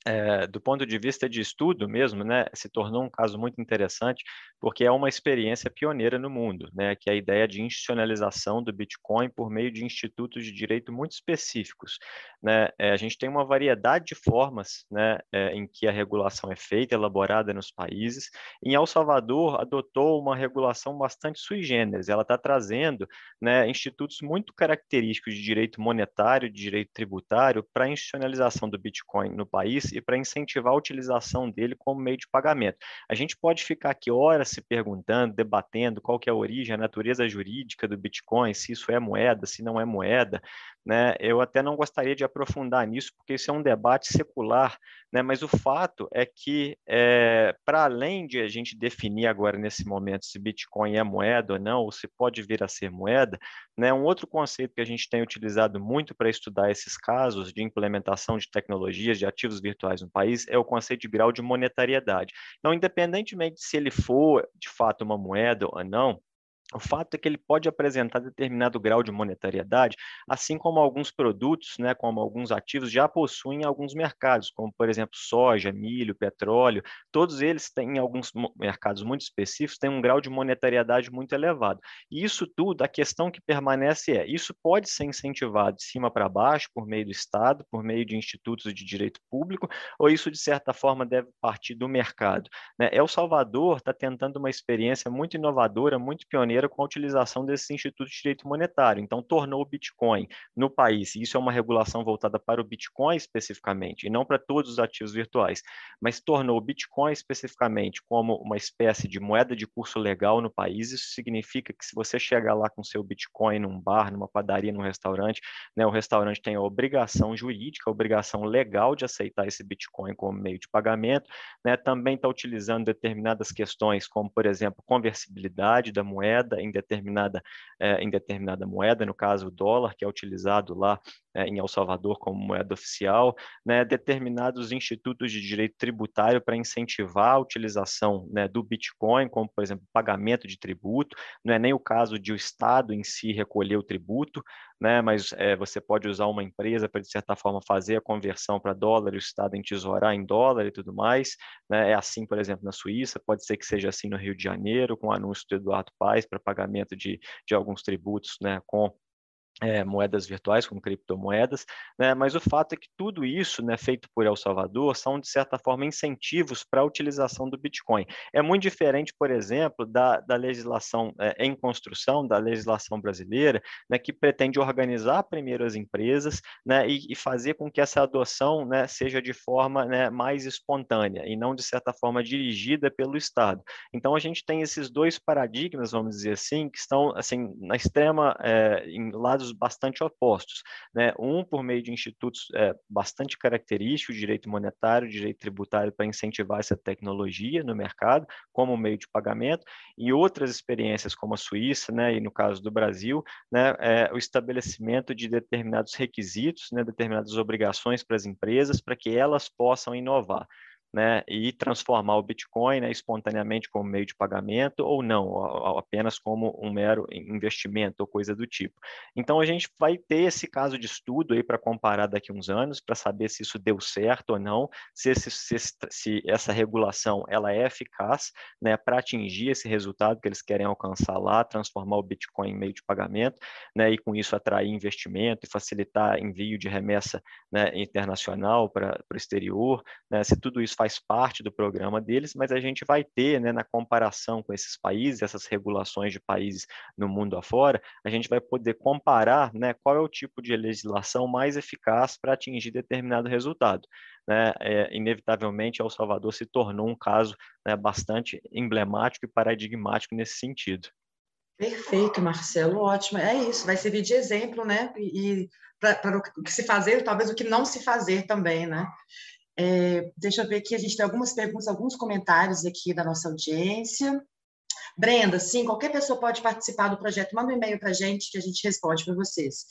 é, do ponto de vista de estudo mesmo, né, se tornou um caso muito interessante, porque é uma experiência pioneira no mundo, né, que é a ideia de institucionalização do Bitcoin por meio de institutos de direito muito específicos. Né? É, a gente tem uma variedade de formas né, é, em que a regulação é feita, elaborada nos países. Em El Salvador, adotou uma regulação bastante sui generis, ela está trazendo né, institutos muito característicos de direito monetário, de direito tributário, para a institucionalização do Bitcoin no país e para incentivar a utilização dele como meio de pagamento. A gente pode ficar aqui horas se perguntando, debatendo qual que é a origem, a natureza jurídica do Bitcoin, se isso é moeda, se não é moeda, né? Eu até não gostaria de aprofundar nisso, porque isso é um debate secular, né? mas o fato é que, é, para além de a gente definir agora, nesse momento, se Bitcoin é moeda ou não, ou se pode vir a ser moeda, né? um outro conceito que a gente tem utilizado muito para estudar esses casos de implementação de tecnologias, de ativos virtuais no país, é o conceito de grau de monetariedade. Então, independentemente se ele for, de fato, uma moeda ou não, o fato é que ele pode apresentar determinado grau de monetariedade, assim como alguns produtos, né, como alguns ativos já possuem alguns mercados, como por exemplo soja, milho, petróleo, todos eles têm em alguns mercados muito específicos, têm um grau de monetariedade muito elevado. E isso tudo, a questão que permanece é, isso pode ser incentivado de cima para baixo por meio do Estado, por meio de institutos de direito público, ou isso de certa forma deve partir do mercado. Né? El Salvador está tentando uma experiência muito inovadora, muito pioneira maneira com a utilização desses institutos de direito monetário. Então, tornou o Bitcoin no país, e isso é uma regulação voltada para o Bitcoin especificamente, e não para todos os ativos virtuais, mas tornou o Bitcoin especificamente como uma espécie de moeda de curso legal no país. Isso significa que se você chegar lá com seu Bitcoin num bar, numa padaria, num restaurante, né, o restaurante tem a obrigação jurídica, a obrigação legal de aceitar esse Bitcoin como meio de pagamento, né, também está utilizando determinadas questões, como, por exemplo, conversibilidade da moeda, moeda em determinada, é, em determinada moeda, no caso o dólar, que é utilizado lá é, em El Salvador como moeda oficial, né, determinados institutos de direito tributário para incentivar a utilização né, do Bitcoin, como, por exemplo, pagamento de tributo. Não é nem o caso de o Estado em si recolher o tributo, né, mas é, você pode usar uma empresa para, de certa forma, fazer a conversão para dólar e o Estado entesourar em dólar e tudo mais. Né? É assim, por exemplo, na Suíça, pode ser que seja assim no Rio de Janeiro, com o anúncio do Eduardo Paes para pagamento de, de alguns tributos né, com é, moedas virtuais, como criptomoedas, né? mas o fato é que tudo isso, né, feito por El Salvador, são, de certa forma, incentivos para a utilização do Bitcoin. É muito diferente, por exemplo, da, da legislação é, em construção, da legislação brasileira, né, que pretende organizar primeiro as empresas né, e, e fazer com que essa adoção né, seja de forma né, mais espontânea e não, de certa forma, dirigida pelo Estado. Então, a gente tem esses dois paradigmas, vamos dizer assim, que estão assim, na extrema, é, em lados lados bastante opostos. Né? Um por meio de institutos é, bastante característicos, direito monetário, direito tributário, para incentivar essa tecnologia no mercado, como meio de pagamento, e outras experiências, como a Suíça, né, e no caso do Brasil, né, é, o estabelecimento de determinados requisitos, né, determinadas obrigações para as empresas, para que elas possam inovar. Né, e transformar o Bitcoin né, espontaneamente como meio de pagamento ou não, ou apenas como um mero investimento ou coisa do tipo. Então, a gente vai ter esse caso de estudo aí para comparar daqui a uns anos, para saber se isso deu certo ou não, se, esse, se, se essa regulação ela é eficaz né, para atingir esse resultado que eles querem alcançar lá, transformar o Bitcoin em meio de pagamento, né, e com isso atrair investimento e facilitar envio de remessa né, internacional para o exterior, né, se tudo isso faz parte do programa deles, mas a gente vai ter, né, na comparação com esses países, essas regulações de países no mundo afora, a gente vai poder comparar né, qual é o tipo de legislação mais eficaz para atingir determinado resultado. Né, é, inevitavelmente, El Salvador se tornou um caso né, bastante emblemático e paradigmático nesse sentido. Perfeito, Marcelo, ótimo. É isso, vai servir de exemplo, né? E para o que se fazer, talvez o que não se fazer também, né? É, deixa eu ver aqui, a gente tem algumas perguntas, alguns comentários aqui da nossa audiência. Brenda, sim, qualquer pessoa pode participar do projeto. Manda um e-mail para a gente que a gente responde para vocês.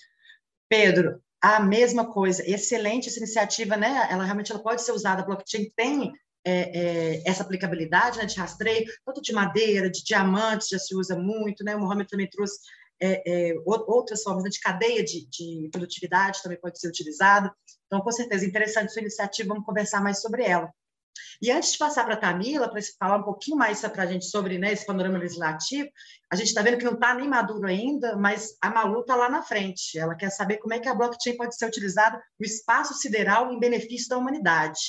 Pedro, a mesma coisa. Excelente essa iniciativa, né? Ela realmente ela pode ser usada. A blockchain tem é, é, essa aplicabilidade né, de rastreio, tanto de madeira, de diamantes, já se usa muito, né? O Mohamed também trouxe é, é outras formas né, de cadeia de, de, produtividade, também pode ser utilizado. Então, com certeza, interessante sua iniciativa, vamos conversar mais sobre ela. E antes de passar para a Tamila, para falar um pouquinho mais para a gente sobre né, esse panorama legislativo, a gente está vendo que não está nem maduro ainda, mas a Malu está lá na frente. Ela quer saber como é que a blockchain pode ser utilizada no espaço sideral em benefício da humanidade.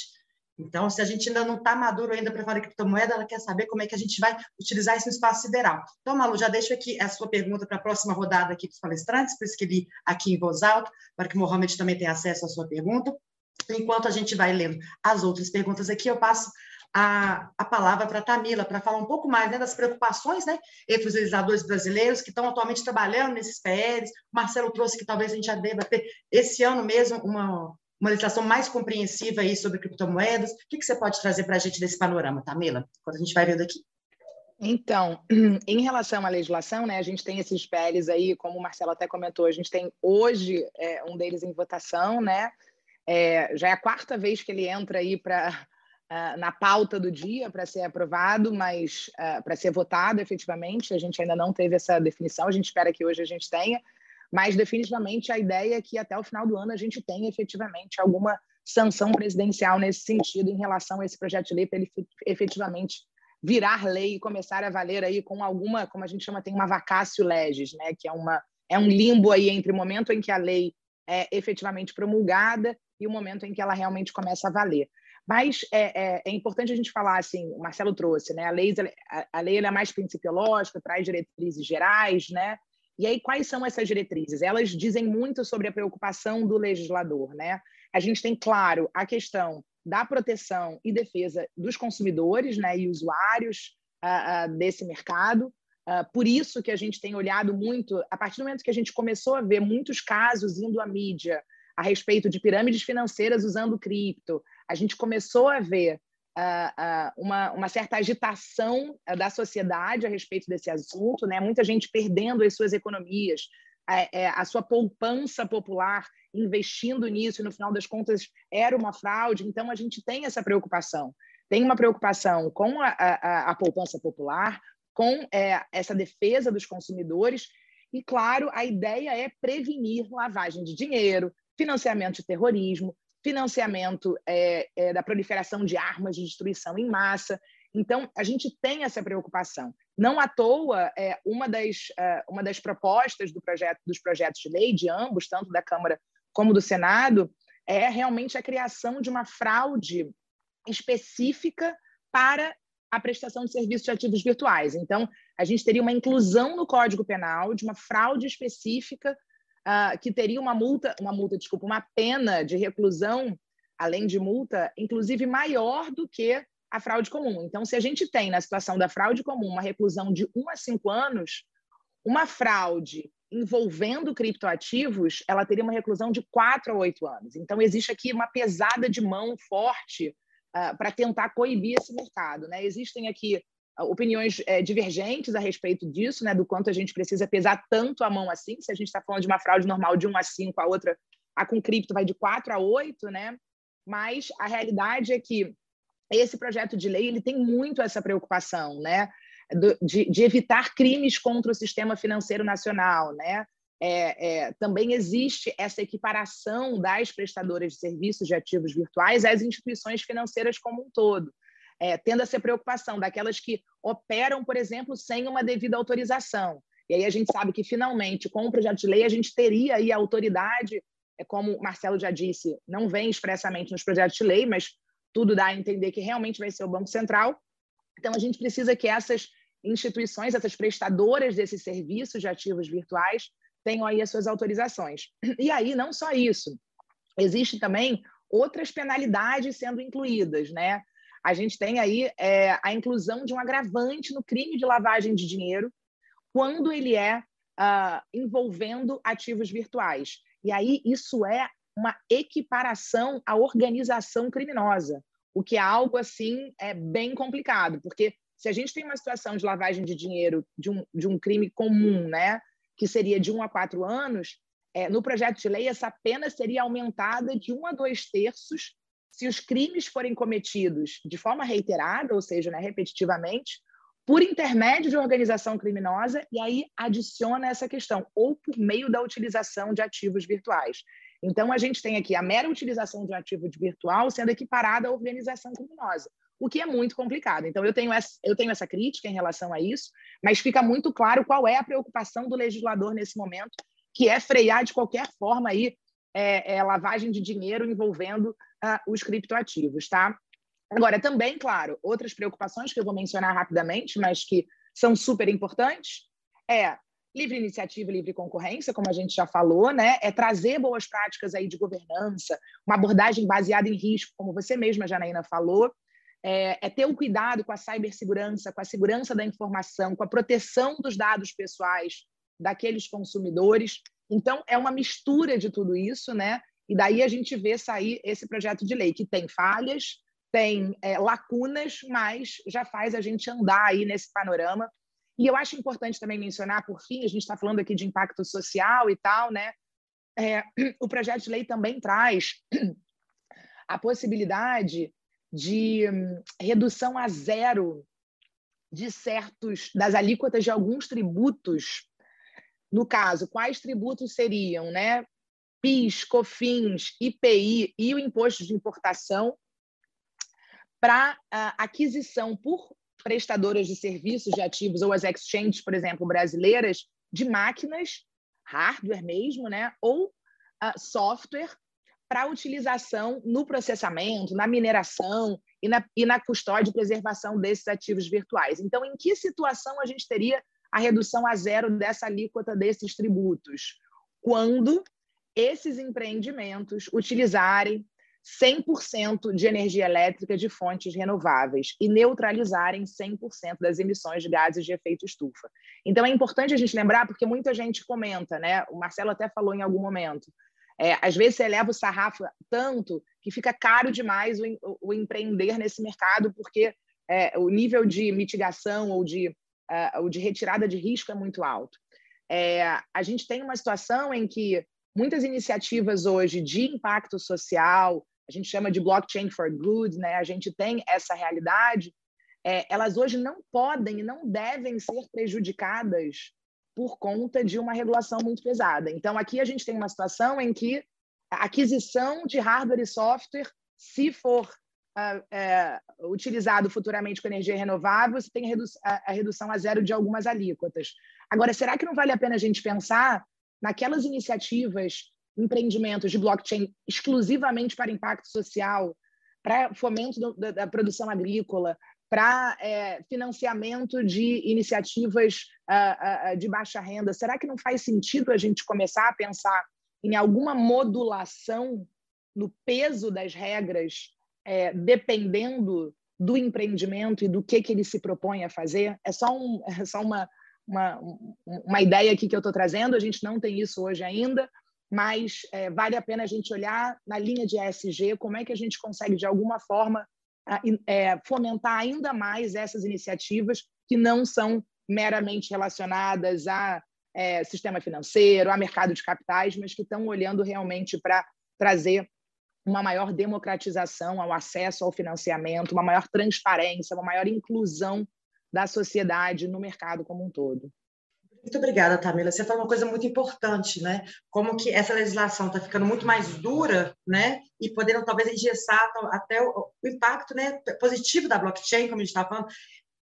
Então, se a gente ainda não está maduro ainda para falar de criptomoeda, ela quer saber como é que a gente vai utilizar isso no espaço sideral. Então, Malu, já deixo aqui a sua pergunta para a próxima rodada aqui dos palestrantes, por isso que li aqui em voz alta, para que o Mohamed também tenha acesso à sua pergunta. Enquanto a gente vai lendo as outras perguntas aqui, eu passo a, a palavra para a Tamila, para falar um pouco mais né, das preocupações né, entre os legisladores brasileiros que estão atualmente trabalhando nesses PLs. O Marcelo trouxe que talvez a gente já deva ter, esse ano mesmo, uma, uma legislação mais compreensiva aí sobre criptomoedas. O que, que você pode trazer para a gente desse panorama, Tamila, quando a gente vai vendo aqui? Então, em relação à legislação, né, a gente tem esses PLs aí, como o Marcelo até comentou, a gente tem hoje é, um deles em votação, né? É, já é a quarta vez que ele entra aí para uh, ah, na pauta do dia para ser aprovado, mas uh, para ser votado efetivamente, a gente ainda não teve essa definição, a gente espera que hoje a gente tenha, mas definitivamente a ideia é que até o final do ano a gente tenha efetivamente alguma sanção presidencial nesse sentido em relação a esse projeto de lei para ele efetivamente virar lei e começar a valer aí com alguma, como a gente chama, tem uma vacácio legis, né, que é uma é um limbo aí entre o momento em que a lei é efetivamente promulgada e o momento em que ela realmente começa a valer. Mas é, é, é importante a gente falar, assim, o Marcelo trouxe, né? A lei, a, a lei é mais principiológica, traz diretrizes gerais, né? E aí, quais são essas diretrizes? Elas dizem muito sobre a preocupação do legislador, né? A gente tem, claro, a questão da proteção e defesa dos consumidores né, e usuários uh, uh, desse mercado. Uh, por isso que a gente tem olhado muito, a partir do momento que a gente começou a ver muitos casos indo à mídia a respeito de pirâmides financeiras usando cripto, a gente começou a ver uma, uma, certa agitação uh, da sociedade a respeito desse assunto, né? muita gente perdendo as suas economias, a, a sua poupança popular investindo nisso, e no final das contas era uma fraude, então a gente tem essa preocupação. Tem uma preocupação com a, a, a poupança popular, com é, essa defesa dos consumidores, e, claro, a ideia é prevenir lavagem de dinheiro, financiamento de terrorismo, financiamento é, é, da proliferação de armas de destruição em massa. Então, a gente tem essa preocupação. Não à toa, é, uma, das, é, uma das propostas do projeto, dos projetos de lei, de ambos, tanto da Câmara como do Senado, é realmente a criação de uma fraude específica para a prestação de serviços de ativos virtuais. Então, a gente teria uma inclusão no Código Penal de uma fraude específica uh, que teria uma multa, uma multa, desculpa, uma pena de reclusão, além de multa, inclusive maior do que a fraude comum. Então, se a gente tem na situação da fraude comum uma reclusão de 1 a 5 anos, uma fraude envolvendo criptoativos, ela teria uma reclusão de 4 a 8 anos. Então, existe aqui uma pesada de mão forte uh, para tentar coibir esse mercado. Né? Existem aqui opiniões é, divergentes a respeito disso, né, do quanto a gente precisa pesar tanto a mão assim, se a gente está falando de uma fraude normal de 1 a 5, a outra, a com cripto vai de 4 a 8, né? Mas a realidade é que esse projeto de lei ele tem muito essa preocupação, né? De, de evitar crimes contra o sistema financeiro nacional, né? É, é, também existe essa equiparação das prestadoras de serviços de ativos virtuais às instituições financeiras como um todo, é, tendo essa preocupação daquelas que operam, por exemplo, sem uma devida autorização. E aí a gente sabe que, finalmente, com o projeto de lei, a gente teria aí a autoridade, é como o Marcelo já disse, não vem expressamente nos projetos de lei, mas tudo dá a entender que realmente vai ser o Banco Central. Então, a gente precisa que essas instituições, essas prestadoras desses serviços de ativos virtuais, tenham aí as suas autorizações. E aí, não só isso, existe também outras penalidades sendo incluídas, né? A gente tem aí é, a inclusão de um agravante no crime de lavagem de dinheiro quando ele é uh, envolvendo ativos virtuais. E aí isso é uma equiparação à organização criminosa, o que é algo assim é bem complicado, porque se a gente tem uma situação de lavagem de dinheiro de um, de um crime comum, né, que seria de um a quatro anos, é, no projeto de lei essa pena seria aumentada de um a dois terços se os crimes forem cometidos de forma reiterada, ou seja, né, repetitivamente, por intermédio de organização criminosa, e aí adiciona essa questão, ou por meio da utilização de ativos virtuais. Então, a gente tem aqui a mera utilização de um ativo virtual sendo equiparada à organização criminosa, o que é muito complicado. Então, eu tenho, essa, eu tenho essa crítica em relação a isso, mas fica muito claro qual é a preocupação do legislador nesse momento, que é frear de qualquer forma aí é, é, lavagem de dinheiro envolvendo uh, os criptoativos, tá? Agora, também, claro, outras preocupações que eu vou mencionar rapidamente, mas que são super importantes, é livre iniciativa e livre concorrência, como a gente já falou, né? É trazer boas práticas aí de governança, uma abordagem baseada em risco, como você mesma, Janaína, falou, é, é ter um cuidado com a cibersegurança, com a segurança da informação, com a proteção dos dados pessoais daqueles consumidores. Então, é uma mistura de tudo isso, né? E daí a gente vê sair esse projeto de lei que tem falhas, tem é, lacunas, mas já faz a gente andar aí nesse panorama e eu acho importante também mencionar, por fim, a gente está falando aqui de impacto social e tal, né? É, o projeto de lei também traz a possibilidade de hum, redução a zero de certos das alíquotas de alguns tributos. No caso, quais tributos seriam, né? PIS, COFINS, IPI e o imposto de importação para aquisição por prestadoras de serviços de ativos ou as exchanges, por exemplo, brasileiras, de máquinas, hardware mesmo, né? ou uh, software para utilização no processamento, na mineração e na, e na custódia e preservação desses ativos virtuais. Então, em que situação a gente teria a redução a zero dessa alíquota desses tributos? Quando esses empreendimentos utilizarem 100% de energia elétrica de fontes renováveis e neutralizarem 100% das emissões de gases de efeito estufa. Então é importante a gente lembrar, porque muita gente comenta, né? O Marcelo até falou em algum momento. É, às vezes você eleva o sarrafo tanto que fica caro demais o, o empreender nesse mercado, porque é, o nível de mitigação ou de, uh, ou de retirada de risco é muito alto. É, a gente tem uma situação em que muitas iniciativas hoje de impacto social, a gente chama de blockchain for good, né? A gente tem essa realidade. É, elas hoje não podem e não devem ser prejudicadas por conta de uma regulação muito pesada. Então, aqui a gente tem uma situação em que a aquisição de hardware e software, se for é, utilizado futuramente com energia renovável, você tem a, a, a redução a zero de algumas alíquotas. Agora, será que não vale a pena a gente pensar naquelas iniciativas empreendimentos de blockchain exclusivamente para impacto social, para fomento do, da, da, produção agrícola, para é, financiamento de iniciativas uh, uh, de baixa renda. Será que não faz sentido a gente começar a pensar em alguma modulação no peso das regras, é, dependendo do empreendimento e do que, que ele se propõe a fazer? É só, um, é só uma, uma, uma ideia aqui que eu estou trazendo, a gente não tem isso hoje ainda, mas é, vale a pena a gente olhar na linha de ESG como é que a gente consegue, de alguma forma, é, fomentar ainda mais essas iniciativas que não são meramente relacionadas a é, sistema financeiro, a mercado de capitais, mas que estão olhando realmente para trazer uma maior democratização ao acesso ao financiamento, uma maior transparência, uma maior inclusão da sociedade no mercado como um todo. Muito obrigada, Tamila. Você falou uma coisa muito importante, né? Como que essa legislação está ficando muito mais dura, né? E podendo talvez engessar até o, impacto né, positivo da blockchain, como a gente está falando,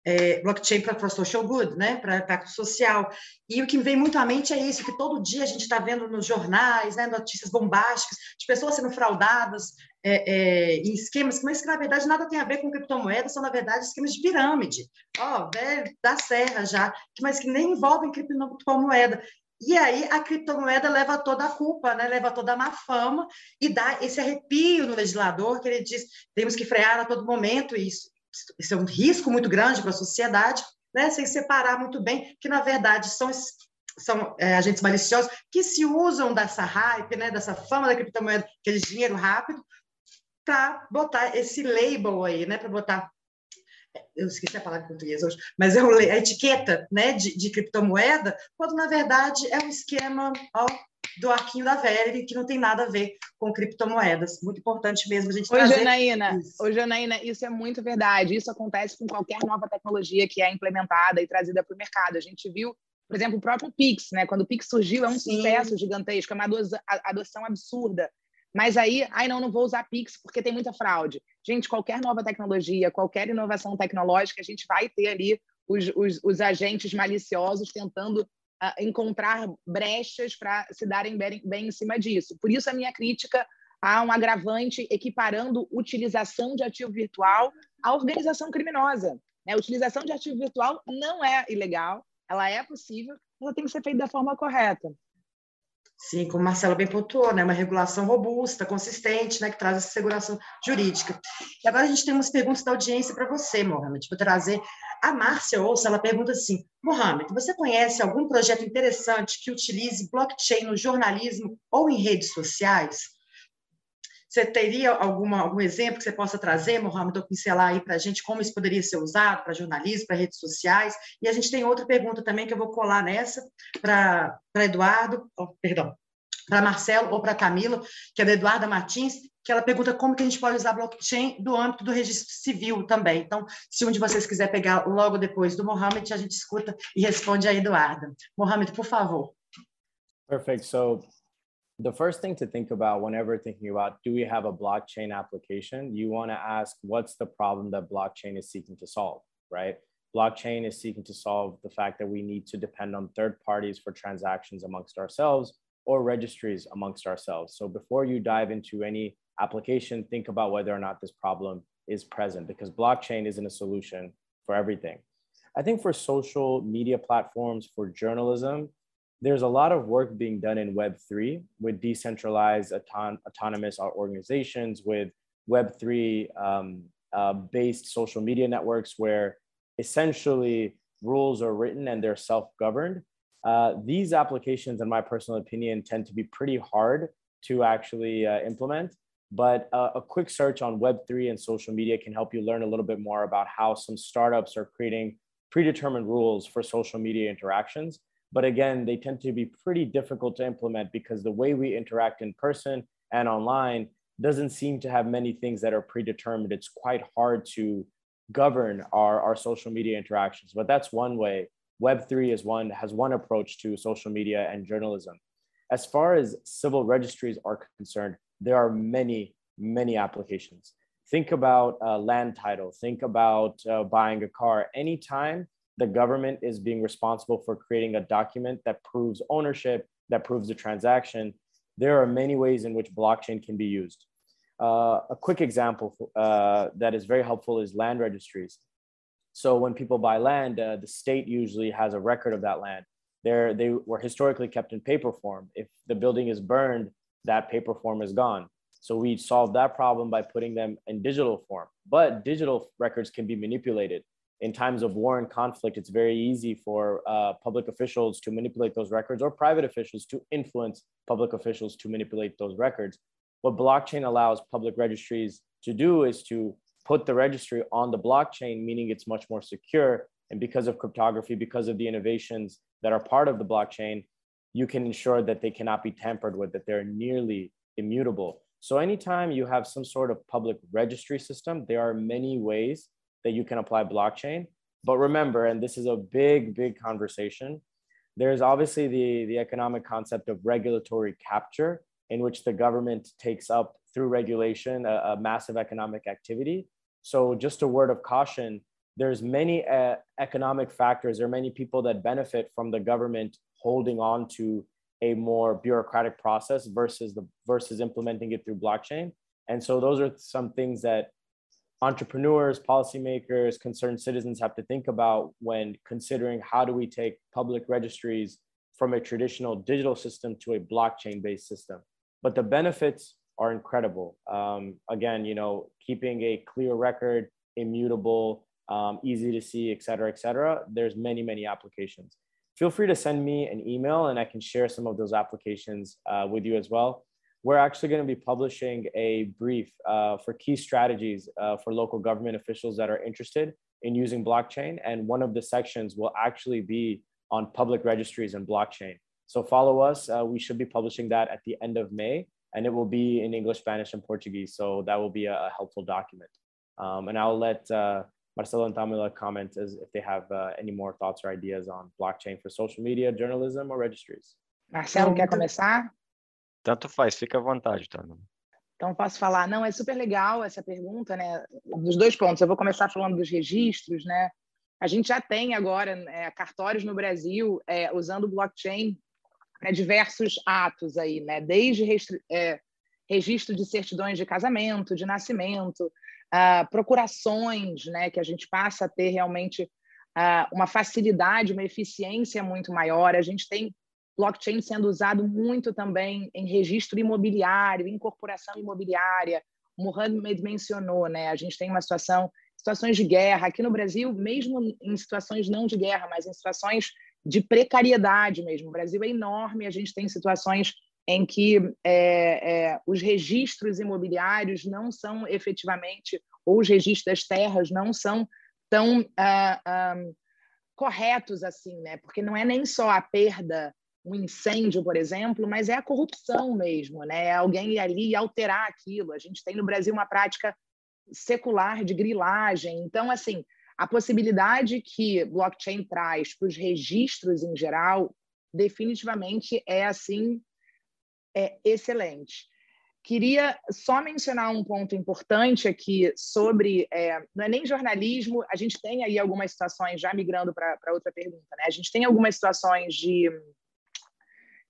é, blockchain para social good, né, para impacto social. E o que me vem muito à mente é isso, que todo dia a gente está vendo nos jornais, né, notícias bombásticas de pessoas sendo fraudadas é, é, em esquemas, mas que na verdade nada tem a ver com criptomoedas, são na verdade esquemas de pirâmide, ó, velho, da serra já, mas que nem envolvem criptomoeda. E aí a criptomoeda leva toda a culpa, né? leva toda a má fama e dá esse arrepio no legislador que ele diz temos que frear a todo momento isso isso é um risco muito grande para a sociedade, né, sem separar muito bem que, na verdade, são, são é, agentes maliciosos que se usam dessa hype, né, dessa fama da criptomoeda, aquele dinheiro rápido, para botar esse label aí, né, para botar eu esqueci a palavra em português hoje, mas é a etiqueta né, de, de criptomoeda, quando na verdade é um esquema ó, do arquinho da velha, que não tem nada a ver com criptomoedas. Muito importante mesmo a gente Oi, trazer Janaína, isso. Oi, Janaína, isso é muito verdade. Isso acontece com qualquer nova tecnologia que é implementada e trazida para o mercado. A gente viu, por exemplo, o próprio Pix, né? Quando o Pix surgiu, é um Sim. sucesso gigantesco, é uma adoção absurda. Mas aí, ai não, não vou usar Pix porque tem muita fraude. Gente, qualquer nova tecnologia, qualquer inovação tecnológica, a gente vai ter ali os, os, os agentes maliciosos tentando encontrar brechas para se darem bem, bem em cima disso. Por isso, a minha crítica a um agravante equiparando utilização de ativo virtual à organização criminosa. Né? A utilização de ativo virtual não é ilegal, ela é possível, ela tem que ser feita da forma correta. Sim, como Marcelo bem pontuou, né? Uma regulação robusta, consistente, né? Que traz essa segurança jurídica. E agora a gente tem umas perguntas da audiência para você, Mohamed. Vou trazer a Márcia Ouça, ela pergunta assim: Mohamed, você conhece algum projeto interessante que utilize blockchain no jornalismo ou em redes sociais? Você teria alguma, algum exemplo que você possa trazer, Mohamed, ou pincelar aí para a gente como isso poderia ser usado para jornalismo, para redes sociais? E a gente tem outra pergunta também que eu vou colar nessa para Eduardo, oh, perdão, para Marcelo ou para Camila, que é da Eduarda Martins, que ela pergunta como que a gente pode usar blockchain do âmbito do registro civil também. Então, se um de vocês quiser pegar logo depois do Mohamed, a gente escuta e responde a Eduarda. Mohamed, por favor. Perfect. So the first thing to think about whenever thinking about do we have a blockchain application, you want to ask what's the problem that blockchain is seeking to solve, right? Blockchain is seeking to solve the fact that we need to depend on third parties for transactions amongst ourselves or registries amongst ourselves. So before you dive into any application, think about whether or not this problem is present because blockchain isn't a solution for everything. I think for social media platforms, for journalism, there's a lot of work being done in Web3 with decentralized auton- autonomous organizations, with Web3 um, uh, based social media networks where essentially rules are written and they're self governed. Uh, these applications, in my personal opinion, tend to be pretty hard to actually uh, implement. But uh, a quick search on Web3 and social media can help you learn a little bit more about how some startups are creating predetermined rules for social media interactions but again, they tend to be pretty difficult to implement because the way we interact in person and online doesn't seem to have many things that are predetermined. It's quite hard to govern our, our social media interactions, but that's one way. Web3 is one, has one approach to social media and journalism. As far as civil registries are concerned, there are many, many applications. Think about uh, land title, think about uh, buying a car. Anytime the government is being responsible for creating a document that proves ownership, that proves the transaction. There are many ways in which blockchain can be used. Uh, a quick example uh, that is very helpful is land registries. So when people buy land, uh, the state usually has a record of that land. They're, they were historically kept in paper form. If the building is burned, that paper form is gone. So we solved that problem by putting them in digital form. But digital records can be manipulated in times of war and conflict, it's very easy for uh, public officials to manipulate those records or private officials to influence public officials to manipulate those records. What blockchain allows public registries to do is to put the registry on the blockchain, meaning it's much more secure. And because of cryptography, because of the innovations that are part of the blockchain, you can ensure that they cannot be tampered with, that they're nearly immutable. So anytime you have some sort of public registry system, there are many ways that you can apply blockchain. But remember, and this is a big, big conversation, there's obviously the, the economic concept of regulatory capture, in which the government takes up through regulation a, a massive economic activity. So just a word of caution, there's many uh, economic factors, there are many people that benefit from the government holding on to a more bureaucratic process versus the versus implementing it through blockchain. And so those are some things that entrepreneurs, policymakers, concerned citizens have to think about when considering how do we take public registries from a traditional digital system to a blockchain based system. But the benefits are incredible. Um, again, you know, keeping a clear record, immutable, um, easy to see, et cetera, et cetera. There's many, many applications. Feel free to send me an email and I can share some of those applications uh, with you as well we're actually going to be publishing a brief uh, for key strategies uh, for local government officials that are interested in using blockchain. And one of the sections will actually be on public registries and blockchain. So follow us. Uh, we should be publishing that at the end of May, and it will be in English, Spanish, and Portuguese. So that will be a, a helpful document. Um, and I'll let uh, Marcelo and Tamila comment as if they have uh, any more thoughts or ideas on blockchain for social media, journalism, or registries. Marcelo, quer começar? Tanto faz, fica à vontade, tá? Então, posso falar? Não, é super legal essa pergunta, né? Dos dois pontos. Eu vou começar falando dos registros, né? A gente já tem agora é, cartórios no Brasil é, usando blockchain para diversos atos aí, né? Desde é, registro de certidões de casamento, de nascimento, uh, procurações, né? Que a gente passa a ter realmente uh, uma facilidade, uma eficiência muito maior. A gente tem blockchain sendo usado muito também em registro imobiliário, incorporação imobiliária. O Mohamed mencionou, né? A gente tem uma situação, situações de guerra aqui no Brasil, mesmo em situações não de guerra, mas em situações de precariedade mesmo. O Brasil é enorme, a gente tem situações em que é, é, os registros imobiliários não são efetivamente, ou os registros das terras não são tão uh, uh, corretos assim, né? Porque não é nem só a perda um incêndio, por exemplo, mas é a corrupção mesmo, né? É alguém ir ali e alterar aquilo. A gente tem no Brasil uma prática secular de grilagem. Então, assim, a possibilidade que blockchain traz para os registros em geral, definitivamente é assim, é excelente. Queria só mencionar um ponto importante aqui sobre, é, não é nem jornalismo, a gente tem aí algumas situações, já migrando para outra pergunta, né? A gente tem algumas situações de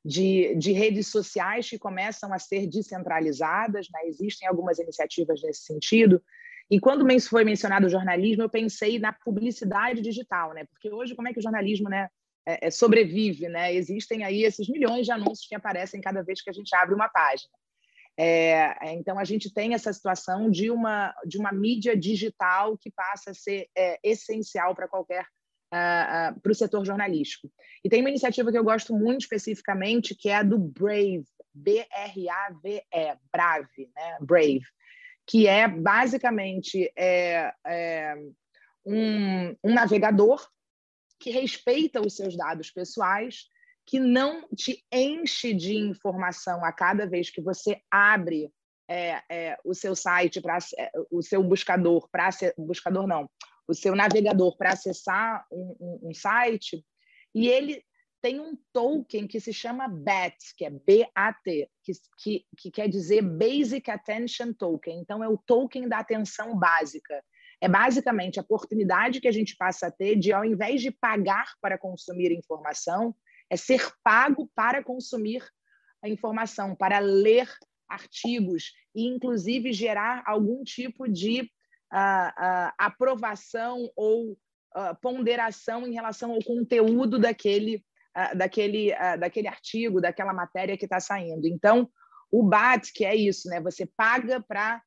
de, de redes sociais que começam a ser descentralizadas, né? existem algumas iniciativas nesse sentido. E quando foi mencionado o jornalismo, eu pensei na publicidade digital, né? Porque hoje, como é que o jornalismo né, é, é, sobrevive, né? Existem aí esses milhões de anúncios que aparecem cada vez que a gente abre uma página. É, então, a gente tem essa situação de uma, de uma mídia digital que passa a ser é, essencial para qualquer uh, uh, para o setor jornalístico. E tem uma iniciativa que eu gosto muito especificamente, que é a do Brave, B-R-A-V-E, Brave, né? Brave, que é basicamente é, é um, um navegador que respeita os seus dados pessoais, que não te enche de informação a cada vez que você abre é, é, o seu site para é, o seu buscador para buscador não o seu navegador para acessar um, um, um, site, e ele tem um token que se chama BAT, que é B-A-T, que, que, que quer dizer Basic Attention Token. Então, é o token da atenção básica. É basicamente a oportunidade que a gente passa a ter de, ao invés de pagar para consumir informação, é ser pago para consumir a informação, para ler artigos e, inclusive, gerar algum tipo de a, aprovação ou ponderação em relação ao conteúdo daquele, daquele, daquele artigo, daquela matéria que está saindo. Então, o BAT, que é isso, né? Você paga para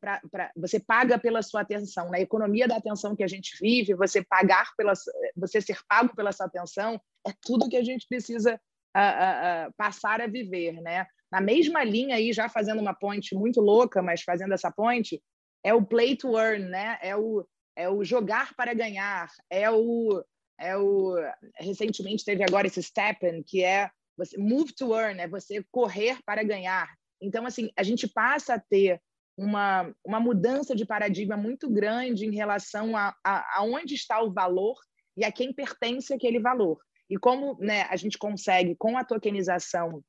Pra, pra, você paga pela sua atenção. Na economia da atenção que a gente vive, você pagar pela, você ser pago pela sua atenção é tudo que a gente precisa uh, uh, passar a viver, né? Na mesma linha aí, já fazendo uma ponte muito louca, mas fazendo essa ponte, é o play to earn, né? É o, é o jogar para ganhar, é o, é o recentemente teve agora esse Steppen, que é você move to earn, é você correr para ganhar. Então, assim, a gente passa a ter uma, uma mudança de paradigma muito grande em relação a, a, a onde está o valor e a quem pertence aquele valor. E como né, a gente consegue, com a tokenização,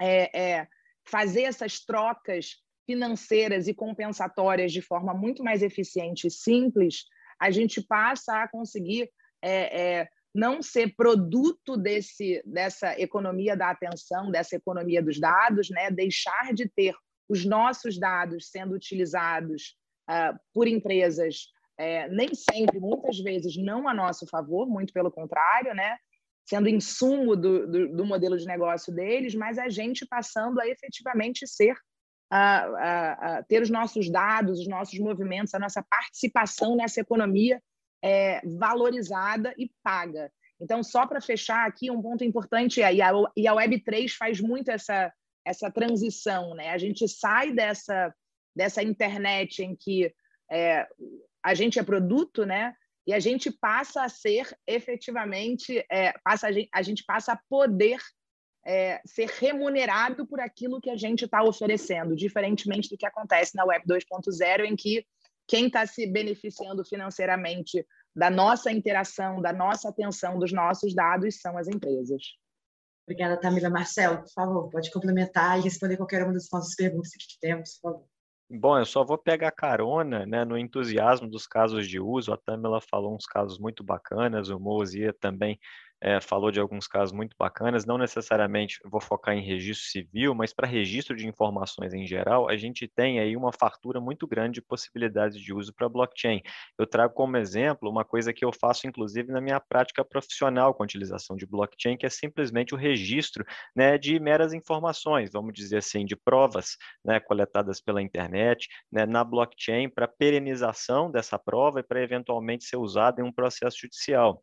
é, é, fazer essas trocas financeiras e compensatórias de forma muito mais eficiente e simples, a gente passa a conseguir é, é, não ser produto desse, dessa economia da atenção, dessa economia dos dados, né? deixar de ter os nossos dados sendo utilizados uh, por empresas, é, nem sempre, muitas vezes, não a nosso favor, muito pelo contrário, né? sendo insumo do, do, do modelo de negócio deles, mas a gente passando a efetivamente ser a, a, ter os nossos dados, os nossos movimentos, a nossa participação nessa economia é, valorizada e paga. Então, só para fechar aqui, um ponto importante é, e a, e a Web3 faz muito essa, essa transição, né? A gente sai dessa, dessa internet em que é, a gente é produto, né? E a gente passa a ser efetivamente, é, passa, a, gente, a gente passa a poder é, ser remunerado por aquilo que a gente está oferecendo, diferentemente do que acontece na Web 2.0, em que quem está se beneficiando financeiramente da nossa interação, da nossa atenção, dos nossos dados são as empresas. Obrigada, Tamila. Marcelo, por favor, pode complementar e responder qualquer uma das nossas perguntas que temos, por favor. Bom, eu só vou pegar carona né, no entusiasmo dos casos de uso. A Tamila falou uns casos muito bacanas, o Mozia também é, falou de alguns casos muito bacanas, não necessariamente vou focar em registro civil, mas para registro de informações em geral, a gente tem aí uma fartura muito grande de possibilidades de uso para blockchain. Eu trago como exemplo uma coisa que eu faço, inclusive, na minha prática profissional com a utilização de blockchain, que é simplesmente o registro né, de meras informações, vamos dizer assim, de provas né, coletadas pela internet, né, na blockchain, para perenização dessa prova e para eventualmente ser usada em um processo judicial.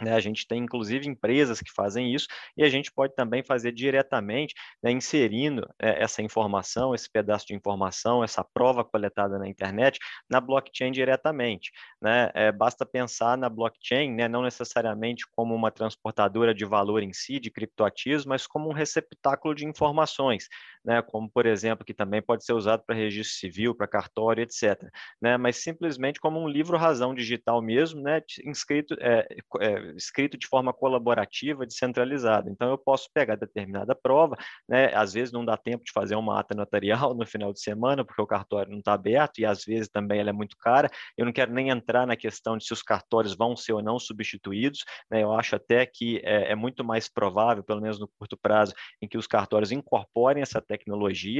Né, a gente tem, inclusive, empresas que fazem isso e a gente pode também fazer diretamente, né, inserindo é, essa informação, esse pedaço de informação, essa prova coletada na internet, na blockchain diretamente. Né? É, basta pensar na blockchain, né, não necessariamente como uma transportadora de valor em si, de criptoativos, mas como um receptáculo de informações, né, como, por exemplo, que também pode ser usado para registro civil, para cartório, etc. Né, mas simplesmente como um livro-razão digital mesmo, né, inscrito, é, é, escrito de forma colaborativa, descentralizada. Então, eu posso pegar determinada prova, né, às vezes não dá tempo de fazer uma ata notarial no final de semana, porque o cartório não está aberto, e às vezes também ela é muito cara. Eu não quero nem entrar na questão de se os cartórios vão ser ou não substituídos, né, eu acho até que é, é muito mais provável, pelo menos no curto prazo, em que os cartórios incorporem essa tecnologia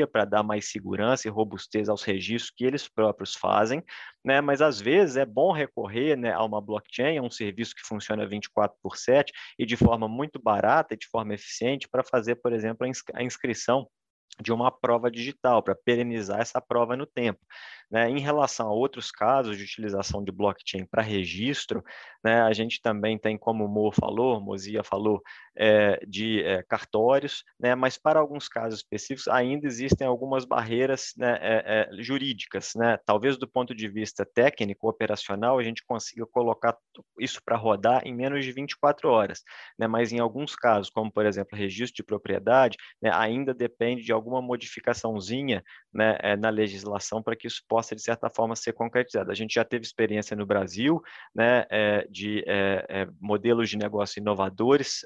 para dar mais segurança e robustez aos registros que eles próprios fazem, né? mas às vezes é bom recorrer né, a uma blockchain, a um serviço que funciona 24 por 7 e de forma muito barata e de forma eficiente para fazer, por exemplo, a inscrição de uma prova digital, para perenizar essa prova no tempo. Né? Em relação a outros casos de utilização de blockchain para registro, né, a gente também tem, como o Mo falou, Mozia falou, é, de é, cartórios, né, mas para alguns casos específicos ainda existem algumas barreiras né, é, jurídicas. Né? Talvez do ponto de vista técnico, operacional, a gente consiga colocar isso para rodar em menos de 24 horas, né? mas em alguns casos, como por exemplo registro de propriedade, né, ainda depende de alguma modificaçãozinha né, na legislação para que isso possa possa, de certa forma, ser concretizada. A gente já teve experiência no Brasil né, é, de é, é, modelos de negócio inovadores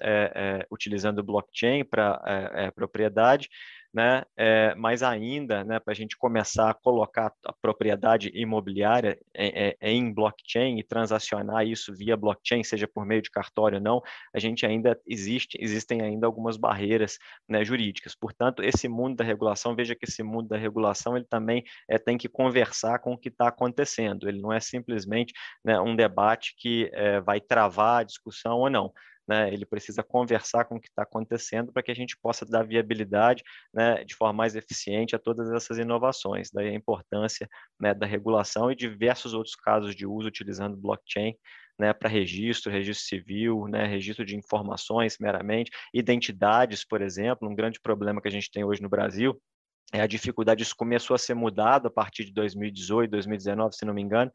utilizando blockchain para propriedade, né? É, mas ainda, né, para a gente começar a colocar a propriedade imobiliária em, em, blockchain e transacionar isso via blockchain, seja por meio de cartório ou não, a gente ainda existe, existem ainda algumas barreiras né, jurídicas. Portanto, esse mundo da regulação, veja que esse mundo da regulação ele também é, tem que conversar com o que está acontecendo. Ele não é simplesmente né, um debate que é, vai travar a discussão ou não né, ele precisa conversar com o que está acontecendo para que a gente possa dar viabilidade né, de forma mais eficiente a todas essas inovações. Daí a importância né, da regulação e diversos outros casos de uso utilizando blockchain né, para registro, registro civil, né, registro de informações meramente, identidades, por exemplo, um grande problema que a gente tem hoje no Brasil a dificuldade disso começou a ser mudado a partir de 2018, 2019, se não me engano,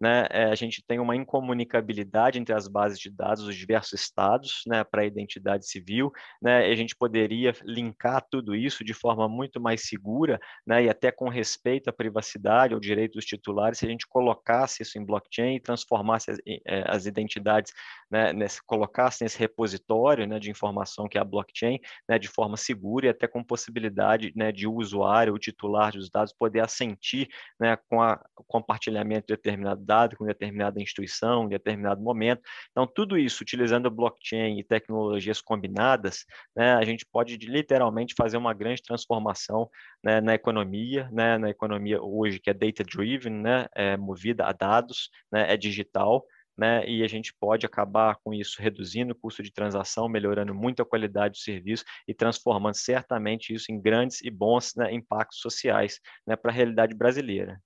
né, é, a gente tem uma incomunicabilidade entre as bases de dados dos diversos estados, né, para a identidade civil, né, a gente poderia linkar tudo isso de forma muito mais segura, né, e até com respeito à privacidade, ao direito dos titulares, se a gente colocasse isso em blockchain e transformasse as, é, as identidades, né, nesse, colocasse nesse repositório, né, de informação que é a blockchain, né, de forma segura e até com possibilidade, né, de uso usuário, o titular dos dados, poder assentir né, com a, o compartilhamento de determinado dado com determinada instituição, em determinado momento. Então, tudo isso, utilizando blockchain e tecnologias combinadas, né, a gente pode literalmente fazer uma grande transformação né, na economia, né, na economia hoje que é data-driven, né, é movida a dados, né, é digital, né, e a gente pode acabar com isso reduzindo o custo de transação, melhorando muito a qualidade do serviço e transformando certamente isso em grandes e bons né, impactos sociais né, para a realidade brasileira.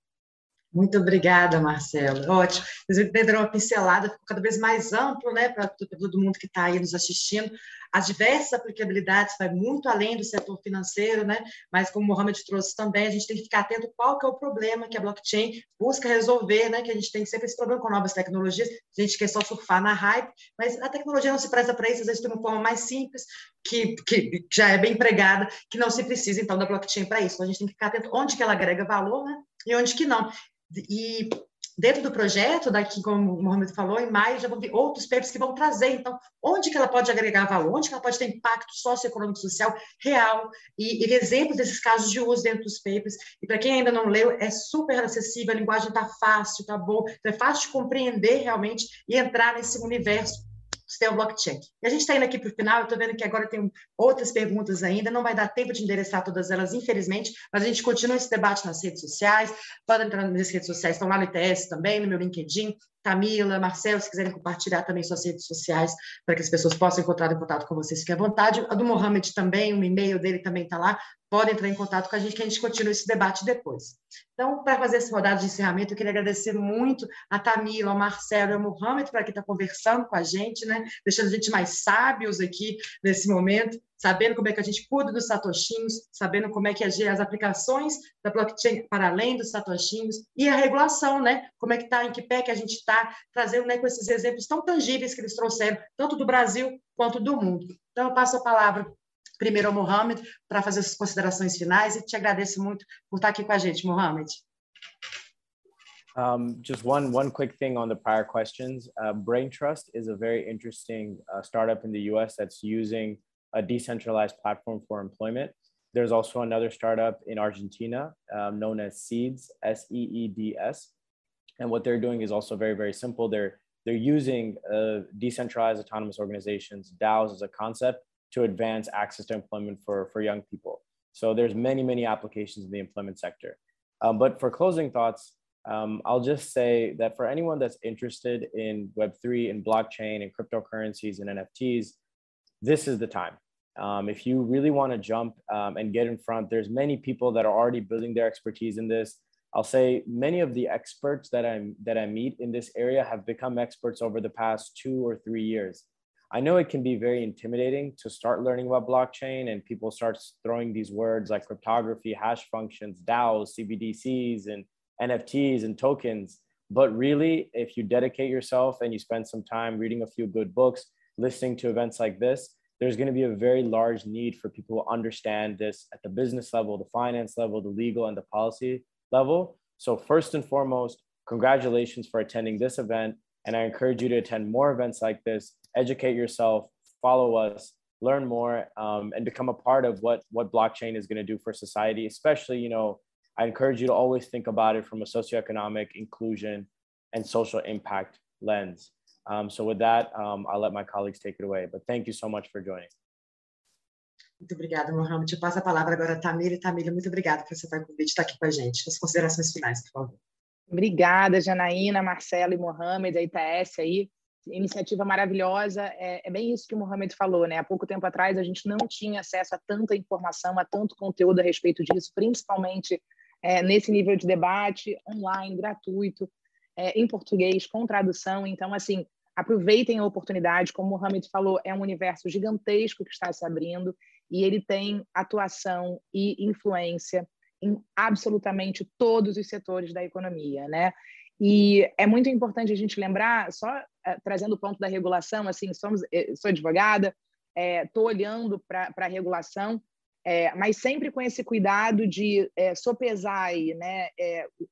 Muito obrigada, Marcelo. Ótimo. Vocês deram uma pincelada, ficou cada vez mais amplo, né, para todo mundo que está aí nos assistindo. As diversas aplicabilidades vai muito além do setor financeiro, né? Mas como o Mohamed trouxe também, a gente tem que ficar atento qual que é o problema que a blockchain busca resolver, né? Que a gente tem sempre esse problema com novas tecnologias. A gente quer só surfar na hype, mas a tecnologia não se presta para isso. Às vezes tem uma forma mais simples que, que já é bem empregada, que não se precisa então da blockchain para isso. Então, a gente tem que ficar atento onde que ela agrega valor, né? E onde que não. E dentro do projeto, daqui, como o Mohamed falou, em maio já vão vir outros papers que vão trazer, então, onde que ela pode agregar valor, onde que ela pode ter impacto socioeconômico social real, e, e exemplos desses casos de uso dentro dos papers. E para quem ainda não leu, é super acessível, a linguagem está fácil, está boa, então é fácil de compreender realmente e entrar nesse universo sistema blockchain. E a gente está indo aqui para o final, eu estou vendo que agora tem outras perguntas ainda, não vai dar tempo de endereçar todas elas, infelizmente, mas a gente continua esse debate nas redes sociais, podem entrar nas redes sociais, estão lá no ITS também, no meu LinkedIn, Camila, Marcelo, se quiserem compartilhar também suas redes sociais, para que as pessoas possam encontrar em contato com vocês, fiquem à vontade. A do Mohamed também, o e-mail dele também está lá, podem entrar em contato com a gente, que a gente continua esse debate depois. Então, para fazer essa rodada de encerramento, eu queria agradecer muito a Tamila, ao Marcelo e ao Mohamed, para que está conversando com a gente, né? deixando a gente mais sábios aqui nesse momento sabendo como é que a gente cuida dos satoshinhos, sabendo como é que agir as aplicações da blockchain para além dos satoshinhos e a regulação, né? Como é que está, em que pé que a gente está, trazendo né, com esses exemplos tão tangíveis que eles trouxeram, tanto do Brasil quanto do mundo. Então, eu passo a palavra primeiro ao Mohamed para fazer as considerações finais e te agradeço muito por estar aqui com a gente, Mohamed. Um, just one one quick thing on the prior questions. Uh, Brain Trust is a very interesting uh, startup in the U.S. that's using a decentralized platform for employment. There's also another startup in Argentina um, known as Seeds, S E E D S. And what they're doing is also very, very simple. They're, they're using uh, decentralized autonomous organizations, DAOs as a concept to advance access to employment for, for young people. So there's many, many applications in the employment sector. Um, but for closing thoughts, um, I'll just say that for anyone that's interested in Web3 and blockchain and cryptocurrencies and NFTs, this is the time. Um, if you really want to jump um, and get in front, there's many people that are already building their expertise in this. I'll say many of the experts that I that I meet in this area have become experts over the past two or three years. I know it can be very intimidating to start learning about blockchain and people start throwing these words like cryptography, hash functions, DAOs, CBDCs, and NFTs and tokens. But really, if you dedicate yourself and you spend some time reading a few good books, listening to events like this, there's going to be a very large need for people to understand this at the business level, the finance level, the legal, and the policy level. So, first and foremost, congratulations for attending this event. And I encourage you to attend more events like this, educate yourself, follow us, learn more, um, and become a part of what, what blockchain is going to do for society. Especially, you know, I encourage you to always think about it from a socioeconomic inclusion and social impact lens. Um, so with that, um, I'll let my colleagues take it away. But thank you so much for joining. Muito obrigada, Mohamed. Eu passo a palavra agora a Tamira. Tamira, muito obrigada por aceitar o convite estar aqui com a gente. As considerações finais, por favor. Obrigada, Janaína, Marcelo e Mohamed, a ITS aí. Iniciativa maravilhosa. É, é, bem isso que o Mohamed falou, né? Há pouco tempo atrás a gente não tinha acesso a tanta informação, a tanto conteúdo a respeito disso, principalmente é, nesse nível de debate online, gratuito, é, em português, com tradução. Então, assim, aproveitem a oportunidade. Como o Hamid falou, é um universo gigantesco que está se abrindo e ele tem atuação e influência em absolutamente todos os setores da economia, né? E é muito importante a gente lembrar, só trazendo o ponto da regulação, assim, somos, eh, sou advogada, estou é, olhando para a regulação, é, mas sempre com esse cuidado de é, sopesar aí, né,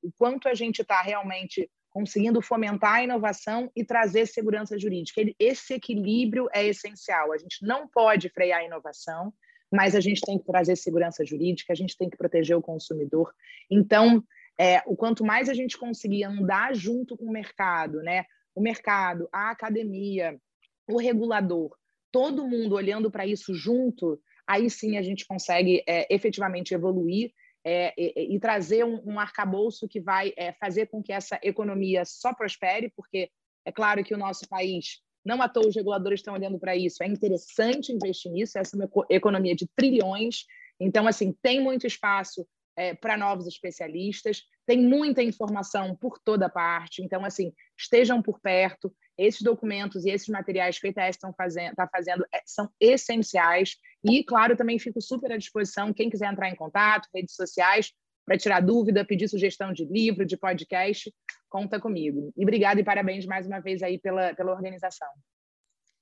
o quanto a gente está realmente conseguindo fomentar a inovação e trazer segurança jurídica. Esse equilíbrio é essencial. A gente não pode frear a inovação, mas a gente tem que trazer segurança jurídica, a gente tem que proteger o consumidor. Então, é, o quanto mais a gente conseguir andar junto com o mercado, né? O mercado, a academia, o regulador, todo mundo olhando para isso junto, aí sim a gente consegue é, efetivamente evoluir é, e, e, trazer um, um arcabouço que vai é, fazer com que essa economia só prospere, porque é claro que o nosso país, não à toa os reguladores estão olhando para isso, é interessante investir nisso, essa é uma economia de trilhões, então, assim, tem muito espaço é, para novos especialistas, tem muita informação por toda parte, então, assim, estejam por perto, esses documentos e esses materiais que o ITS está fazendo, tá fazendo é, são essenciais. E, claro, também fico super à disposição, quem quiser entrar em contato, redes sociais, para tirar dúvida, pedir sugestão de livro, de podcast, conta comigo. E obrigada e parabéns mais uma vez aí pela, pela organização.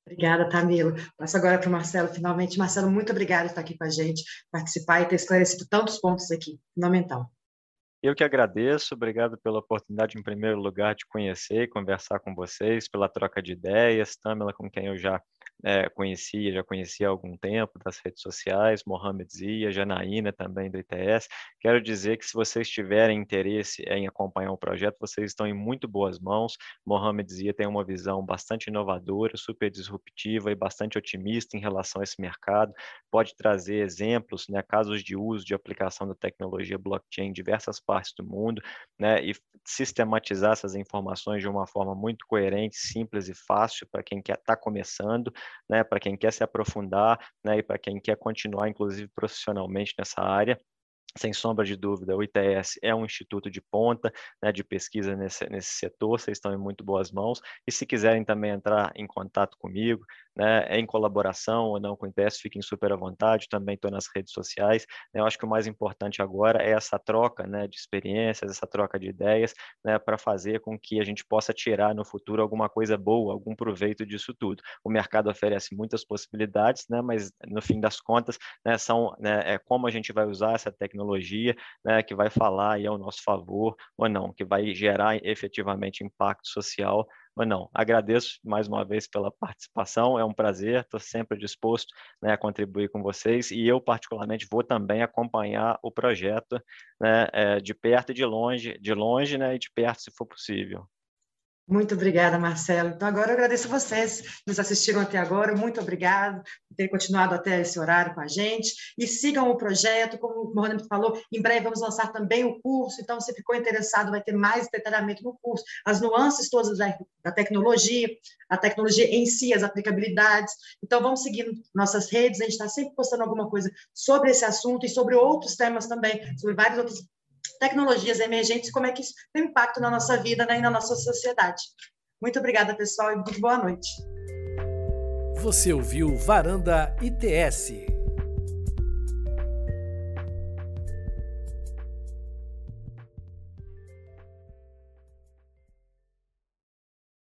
Obrigada, Tamilo. Passo agora para o Marcelo, finalmente. Marcelo, muito obrigada por estar aqui com a gente, participar e ter esclarecido tantos pontos aqui. Fundamental. Eu que agradeço, obrigado pela oportunidade, em primeiro lugar, de conhecer e conversar com vocês, pela troca de ideias. Tamila, com quem eu já é, conhecia, já conhecia há algum tempo das redes sociais, Mohamed Zia, Janaína também do ITS. Quero dizer que se vocês tiverem interesse em acompanhar o projeto, vocês estão em muito boas mãos. Mohamed Zia tem uma visão bastante inovadora, super disruptiva e bastante otimista em relação a esse mercado. Pode trazer exemplos, né, casos de uso de aplicação da tecnologia blockchain em diversas partes do mundo, né, e sistematizar essas informações de uma forma muito coerente, simples e fácil para quem quer estar tá começando né, para quem quer se aprofundar né, e para quem quer continuar, inclusive profissionalmente nessa área sem sombra de dúvida, o ITS é um instituto de ponta né, de pesquisa nesse, nesse setor, vocês estão em muito boas mãos. E se quiserem também entrar em contato comigo, né, em colaboração ou não com o ITS, fiquem super à vontade, também estou nas redes sociais. Né, eu acho que o mais importante agora é essa troca né, de experiências, essa troca de ideias, né, para fazer com que a gente possa tirar no futuro alguma coisa boa, algum proveito disso tudo. O mercado oferece muitas possibilidades, né, mas no fim das contas, né, são né, é como a gente vai usar essa tecnologia tecnologia né, que vai falar aí ao nosso favor ou não, que vai gerar efetivamente impacto social ou não. Agradeço mais uma vez pela participação, é um prazer, estou sempre disposto né, a contribuir com vocês e eu, particularmente, vou também acompanhar o projeto né, é, de perto e de longe, de longe né, e de perto, se for possível. Muito obrigada, Marcelo. Então, agora eu agradeço a vocês que nos assistiram até agora. Muito obrigado por ter continuado até esse horário com a gente. E sigam o projeto, como o Mohamed falou, em breve vamos lançar também o curso. Então, se ficou interessado, vai ter mais detalhamento no curso, as nuances todas da, da tecnologia, a tecnologia em si, as aplicabilidades. Então, vamos seguindo nossas redes, a gente está sempre postando alguma coisa sobre esse assunto e sobre outros temas também, sobre vários outros tecnologias emergentes, como é que isso tem impacto na nossa vida né, e na nossa sociedade. Muito obrigada, pessoal, e muito boa noite. Você ouviu Varanda ITS.